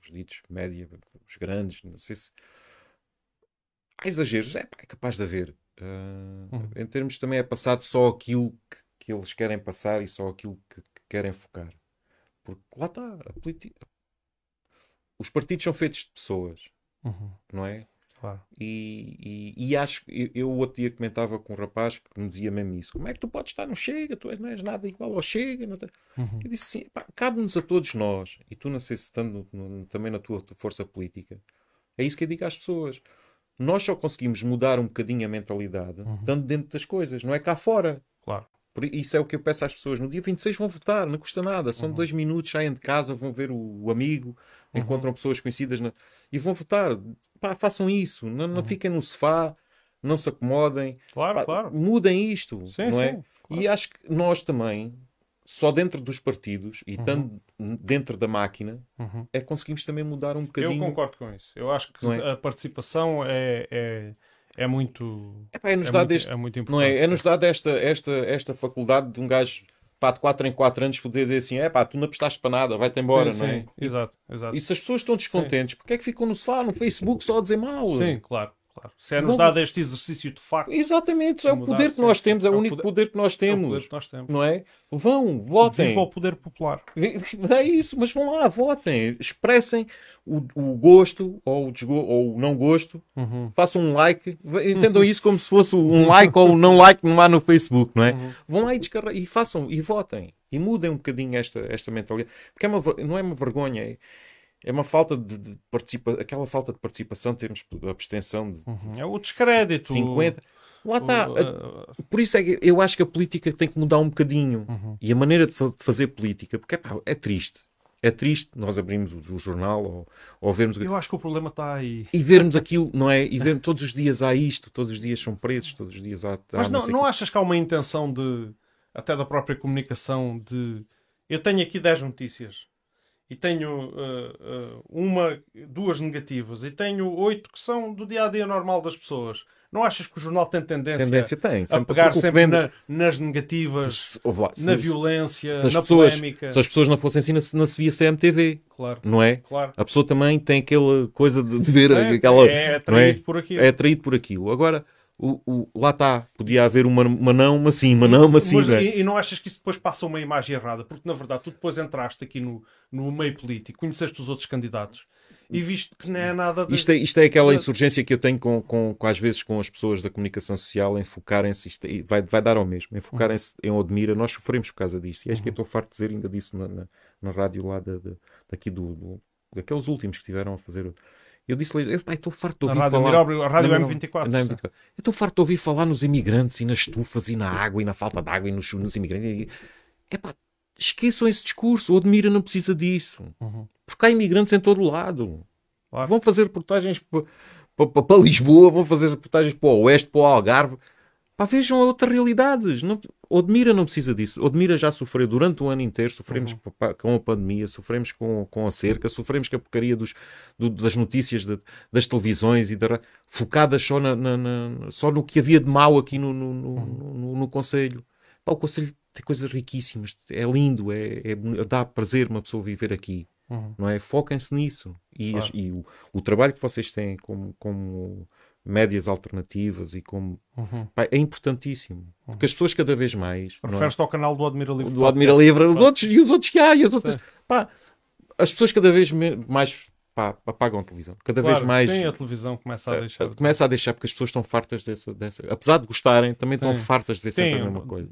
os ditos média, os grandes, não sei se. Há exageros, é, é capaz de haver. Uh, uhum. Em termos também é passado só aquilo que, que eles querem passar e só aquilo que, que querem focar. Porque lá está, a política. Os partidos são feitos de pessoas, uhum. não é? Claro. E, e, e, acho que eu, outro dia comentava com um rapaz que me dizia mesmo isso: como é que tu podes estar no Chega? Tu não és nada igual ao Chega. Uhum. Eu disse assim: cabe-nos a todos nós, e tu não sei se estando no, também na tua força política, é isso que eu digo às pessoas nós só conseguimos mudar um bocadinho a mentalidade uhum. estando dentro das coisas, não é cá fora. Claro. Por isso é o que eu peço às pessoas. No dia 26 vão votar, não custa nada. São uhum. dois minutos, saem de casa, vão ver o, o amigo, uhum. encontram pessoas conhecidas na... e vão votar. Pá, façam isso. Não, não uhum. fiquem no sofá, não se acomodem. Claro, Pá, claro. Mudem isto, sim, não é? Sim, claro. E acho que nós também, só dentro dos partidos e uhum. dentro da máquina uhum. é que conseguimos também mudar um bocadinho. Eu concordo com isso. Eu acho que é? a participação é, é, é muito. é nos é, muito, este, é muito importante. Não é? É nos dado esta, esta, esta faculdade de um gajo pá, de 4 em 4 anos poder dizer assim: é pá, tu não apostaste para nada, vai-te embora, sim, não é? Sim, exato, exato. E se as pessoas estão descontentes, porque é que ficam no sofá, no Facebook, só a dizer mal? Sim, claro. Claro. Se é-nos dado este exercício de facto. Exatamente, é o poder que nós temos, é o único poder, que nós temos. É que nós temos. Não é? Vão, votem. Viva o poder popular. É isso, mas vão lá, votem. Expressem o, o gosto ou o, desgo ou o não gosto. Uhum. Façam um like. Entendam isso como se fosse um like ou um não like no no Facebook, não é? Uhum. Vão lá e, e façam e votem. E mudem um bocadinho esta, esta mentalidade. Porque é uma, não é uma vergonha. É, é uma falta de, de participação, aquela falta de participação, temos abstenção de, uhum. é o descrédito. 50. Lá está. Por isso é que eu acho que a política tem que mudar um bocadinho. Uhum. E a maneira de, fa de fazer política, porque é, é, triste. É triste nós abrimos o, o jornal ou, ou vermos. Eu acho que o problema está aí. E vermos aquilo, não é? E vermos todos os dias há isto, todos os dias são presos, todos os dias há. há Mas não, não, não achas que há uma intenção de, até da própria comunicação, de. Eu tenho aqui 10 notícias e tenho uh, uh, uma, duas negativas e tenho oito que são do dia a dia normal das pessoas. Não achas que o jornal tem tendência, tendência tem, a pegar sempre na, nas negativas, lá, na se, violência, se na pessoas, polémica? Se as pessoas não fossem assim, não se via CMTV. Claro. Não é? Claro. A pessoa também tem aquela coisa de ver é, aquela. É atraído é? por aquilo. É atraído por aquilo. Agora o, o, lá está, podia haver uma, uma não, uma sim, uma não, uma sim. Mas, e, e, não achas que isso depois passa uma imagem errada? Porque na verdade tu depois entraste aqui no, no meio político, conheceste os outros candidatos e viste que não é nada de... isto, é, isto é aquela insurgência que eu tenho com, com, com às vezes com as pessoas da comunicação social em focarem-se, é, vai, vai dar ao mesmo, em focarem-se em Odmira, nós sofremos por causa disto. E acho que eu estou farto de dizer ainda disso na, na, na rádio lá de, de, daqui do, do, daqueles últimos que estiveram a fazer eu disse-lhe, estou farto de ouvir a falar... a Rádio M24. Não, M24. Eu estou farto de ouvir falar nos imigrantes e nas estufas e na água e na falta de água e nos, nos imigrantes. Epá, esqueçam esse discurso. O Admira não precisa disso. Uhum. Porque há imigrantes em todo o lado. Claro. Vão fazer reportagens para Lisboa, vão fazer reportagens para o Oeste, para o Algarve. Pá, vejam outras realidades. Não, Odmira não precisa disso. Odmira já sofreu durante o ano inteiro. Sofremos uhum. com a pandemia, sofremos com, com a cerca, sofremos com a porcaria dos, do, das notícias de, das televisões e da, focadas só, na, na, na, só no que havia de mau aqui no, no, no, uhum. no, no Conselho. Pá, o Conselho tem coisas riquíssimas. É lindo, é, é, dá prazer uma pessoa viver aqui. Uhum. Não é? Foquem-se nisso. E, claro. e o, o trabalho que vocês têm como, como médias alternativas e como. Uhum. É importantíssimo. Uhum. Porque as pessoas cada vez mais. É? Referes-te é? ao canal do Admira Livre. Do Admira Livre, os outros, e os outros que há, e os outros. Pá, as pessoas cada vez mais pá, apagam a televisão. Cada claro, vez mais. Sim, a televisão começa a é, deixar. Começa a deixar, porque as pessoas estão fartas dessa. dessa apesar de gostarem, também sim. estão fartas de ver sempre a mesma coisa.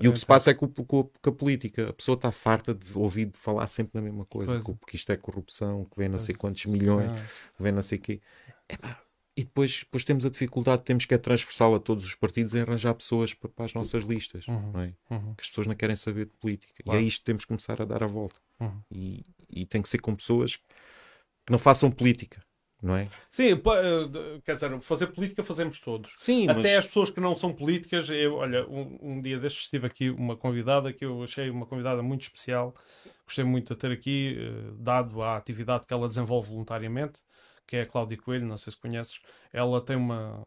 E o que se passa é com, com, a política. A pessoa está farta de ouvir de falar sempre na mesma coisa. Que isto é corrupção, que vem não sei quantos milhões, que vem não sei o quê. É pá e depois, depois temos a dificuldade, temos que é transversal a todos os partidos em arranjar pessoas para, para as nossas listas, uhum, não é? Uhum. Que as pessoas não querem saber de política. Claro. E é isto que temos que começar a dar a volta. Uhum. E, e tem que ser com pessoas que não façam política. Não é? Sim, eh, quer dizer, fazer política fazemos todos. Sim, Até mas... as pessoas que não são políticas. Eu, olha, um, um dia destes estive aqui uma convidada que eu achei uma convidada muito especial. Gostei muito de ter aqui, eh, dado a atividade que ela desenvolve voluntariamente que é a Cláudia Coelho, não sei se conheces. Ela tem uma.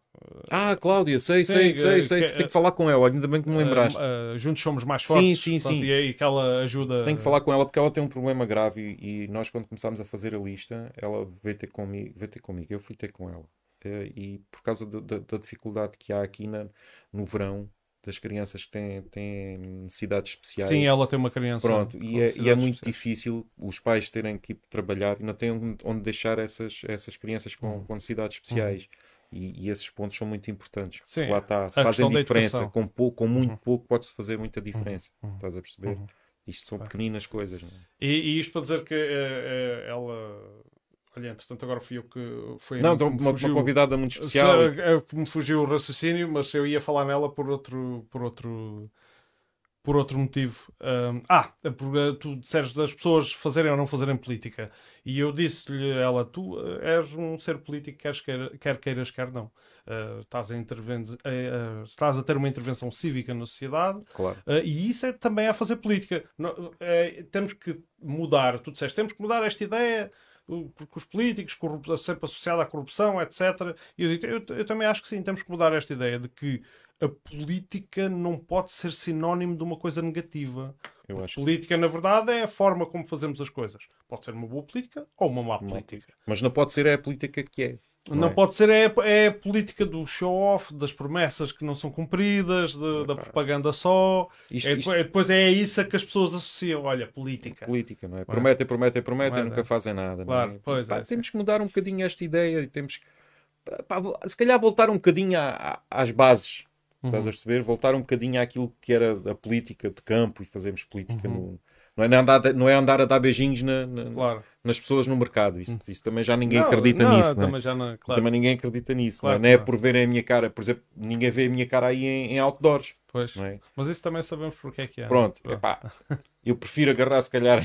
Ah, Cláudia, sei, sim, sei, sei, sei. Que, Tem que falar com ela, ainda bem que me lembraste. Uh, uh, juntos somos mais fortes. Sim, sim, sim. E, e que ela ajuda. Tenho que falar com ela porque ela tem um problema grave e, e nós, quando começámos a fazer a lista, ela veio ter comigo, veio ter comigo eu fui ter com ela. Uh, e por causa de, da dificuldade que há aqui na, no verão, das crianças que têm, têm necessidades especiais. Sim, ela tem uma criança. Pronto, e é, e é, muito difícil os pais terem que ir trabalhar e não têm onde deixar essas, essas crianças com, hum. com necessidades especiais. Hum. E, e, esses pontos são muito importantes. Sim, lá está, se fazem diferença. Com, pouco, com muito uhum. pouco pode-se fazer muita uhum. diferença. Uhum. Estás a perceber? Uhum. Isto são pequeninas coisas. É? E, e, isto para dizer que uh, ela Olha, entretanto, agora fui eu que. Foi não, então, uma, fugiu, uma convidada muito especial. Que me fugiu o raciocínio, mas eu ia falar nela por outro. Por outro por outro motivo. Um, ah, é porque tu disseste das pessoas fazerem ou não fazerem política. E eu disse-lhe a ela: Tu eh, és um ser político, quer, quer, quer queiras, quer não. Uh, estás, a uh, estás a ter uma intervenção cívica na sociedade. Claro. e isso é também a fazer política. Não, temos que mudar. Tu disseste: temos que mudar esta ideia porque os políticos, sempre associada à corrupção, etc. Eu, eu, eu, também acho que sim, temos que mudar esta ideia de que a política não pode ser sinónimo de uma coisa negativa. Eu acho política, que... na verdade, é a forma como fazemos as coisas. Pode ser uma boa política ou uma má política. Mas não pode ser a política que é. Não, não é? pode ser, é, é a política do show-off, das promessas que não são cumpridas, de, da propaganda só. Isto, é, isto... Depois é isso a que as pessoas associam. Olha, política. Política, não é? Prometem, prometem, prometem e nunca fazem nada. Claro, é? pois Pá, é, temos que mudar um bocadinho esta ideia e temos que, pá, se calhar, voltar um bocadinho às bases Uhum. Estás a perceber? Voltar um bocadinho àquilo que era a política de campo e fazermos política uhum. no. Não é, andar, não é andar a dar beijinhos na, na, claro. nas pessoas no mercado. Isso, uhum. isso também já ninguém não, acredita não, nisso. Também, Já não, claro. também ninguém acredita nisso. Claro, não, é? não é por verem a minha cara. Por exemplo, ninguém vê a minha cara aí em, em outdoors. Pois. É? Mas isso também sabemos porque é que é. Pronto, epá, eu prefiro agarrar se calhar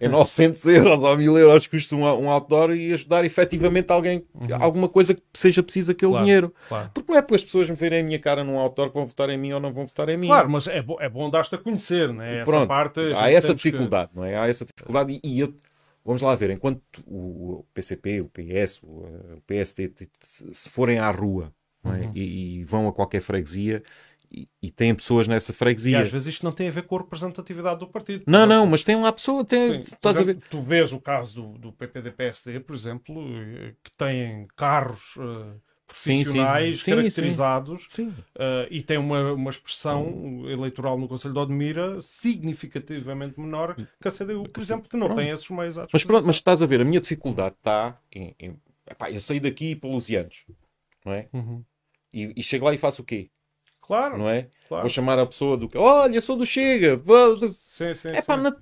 em 900 euros ou 1000 euros que custa um, um outdoor e ajudar efetivamente alguém, uhum. alguma coisa que seja preciso aquele claro, dinheiro. Claro. Porque não é porque as pessoas me verem a minha cara num outdoor que vão votar em mim ou não vão votar em mim. Claro, mas é, bo é bom dar-te a conhecer, né? Essa parte, há essa dificuldade, que... não é? Há essa dificuldade e, e eu, Vamos lá ver, enquanto o PCP, o PS, o PSD se forem à rua é? uhum. e, e, vão a qualquer freguesia e, e têm pessoas nessa freguesia. E às vezes isto não tem a ver com a representatividade do partido. Não, não, mas tem lá pessoa. Tem, Sim, estás exemplo, a ver... Tu vês o caso do, do PPD-PSD, por exemplo, eh, que têm carros uh, profissionais sim, sim. caracterizados sim, uh, e tem uma, uma expressão eleitoral no Conselho de Odmira significativamente menor que a CDU, por exemplo, que não pronto. tem esses meios Mas pronto, mas estás a ver, a minha dificuldade está em... em epá, eu saí daqui pelos anos, não é? Uhum. E, e chego lá e faço o quê? Claro. Não é? Claro. Vou chamar a pessoa do. Olha, sou do Chega. Vou... Sim, sim. É sim. Na...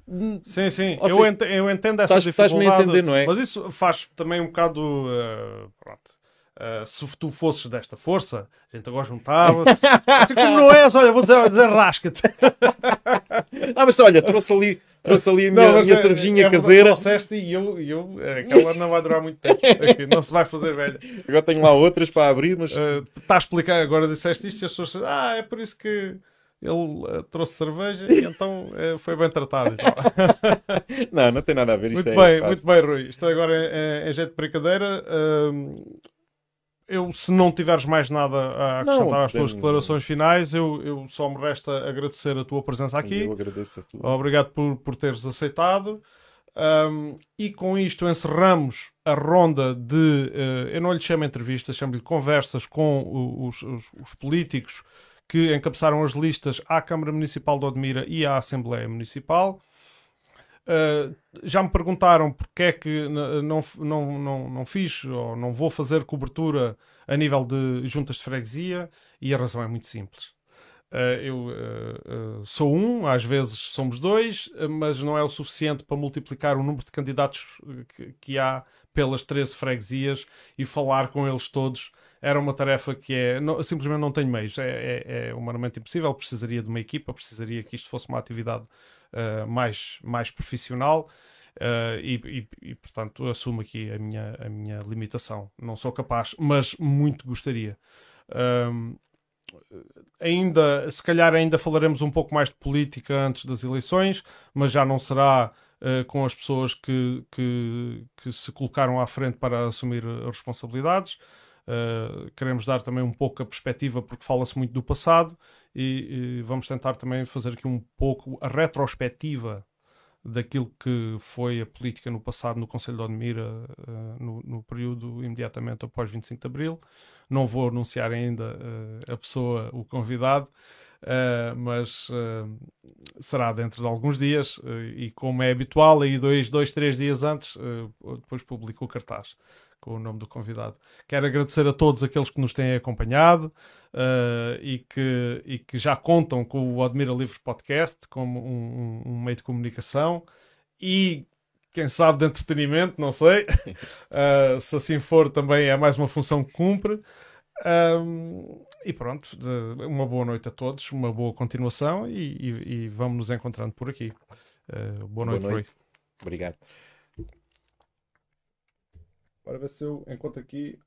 sim, sim. Eu, seja, ent eu entendo essa estás, dificuldade. Estás-me a entender, não é? Mas isso faz também um bocado. Uh, pronto. Uh, se tu fosses desta força, a gente agora juntava. assim como não és, olha, vou dizer, dizer rasca-te. ah, mas olha, trouxe ali, trouxe ali a minha, não, minha é, é caseira. Trouxeste e eu, eu, aquela não vai durar muito tempo. Não se vai fazer velha. Agora tenho lá outras para abrir, mas. Está uh, a explicar, agora disseste isto e as pessoas ah, é por isso que ele uh, trouxe cerveja e então uh, foi bem tratado. não, não tem nada a ver. Isto muito é bem, muito bem, Rui. Isto agora é, é, é jeito de brincadeira. Uh, eu, se não tiveres mais nada a acrescentar não, às tuas declarações finais, eu, eu só me resta agradecer a tua presença aqui. Eu agradeço a tua. Obrigado por, por teres aceitado. Um, e com isto encerramos a ronda de. Uh, eu não lhe chamo entrevistas, chamo-lhe conversas com os, os, os, políticos que encabeçaram as listas à Câmara Municipal de Odmira e à Assembleia Municipal. Uh, já me perguntaram porque é que não, não, não, não fiz ou não vou fazer cobertura a nível de juntas de freguesia e a razão é muito simples. Uh, eu uh, sou um, às vezes somos dois, mas não é o suficiente para multiplicar o número de candidatos que, que há pelas 13 freguesias e falar com eles todos era uma tarefa que é não, simplesmente não tenho meios, é, é, é humanamente impossível. Precisaria de uma equipa, precisaria que isto fosse uma atividade uh, mais, mais profissional. Uh, e, e, e, portanto assumo aqui a minha, a minha limitação. Não sou capaz, mas muito gostaria. Um, ainda, se calhar ainda falaremos um pouco mais de política antes das eleições, mas já não será uh, com as pessoas que, que, que, se colocaram à frente para assumir as responsabilidades. Uh, queremos dar também um pouco a perspectiva, porque fala-se muito do passado, e, e, vamos tentar também fazer aqui um pouco a retrospectiva daquilo que foi a política no passado no Conselho de Odmira, uh, no, no, período imediatamente após 25 de Abril. Não vou anunciar ainda uh, a pessoa, o convidado, mas será dentro de alguns dias e como é habitual, aí dois, dois três dias antes, depois publico o cartaz com o nome do convidado. Quero agradecer a todos aqueles que nos têm acompanhado uh, e, que, e que já contam com o Admira Livre Podcast como um, um, um meio de comunicação e quem sabe de entretenimento, não sei. Uh, se assim for, também é mais uma função que cumpre. Um, e pronto, de, uma boa noite a todos, uma boa continuação e, e, e vamos nos encontrando por aqui. Uh, boa, noite, boa noite, Rui. Obrigado. Bora ver se eu encontro aqui.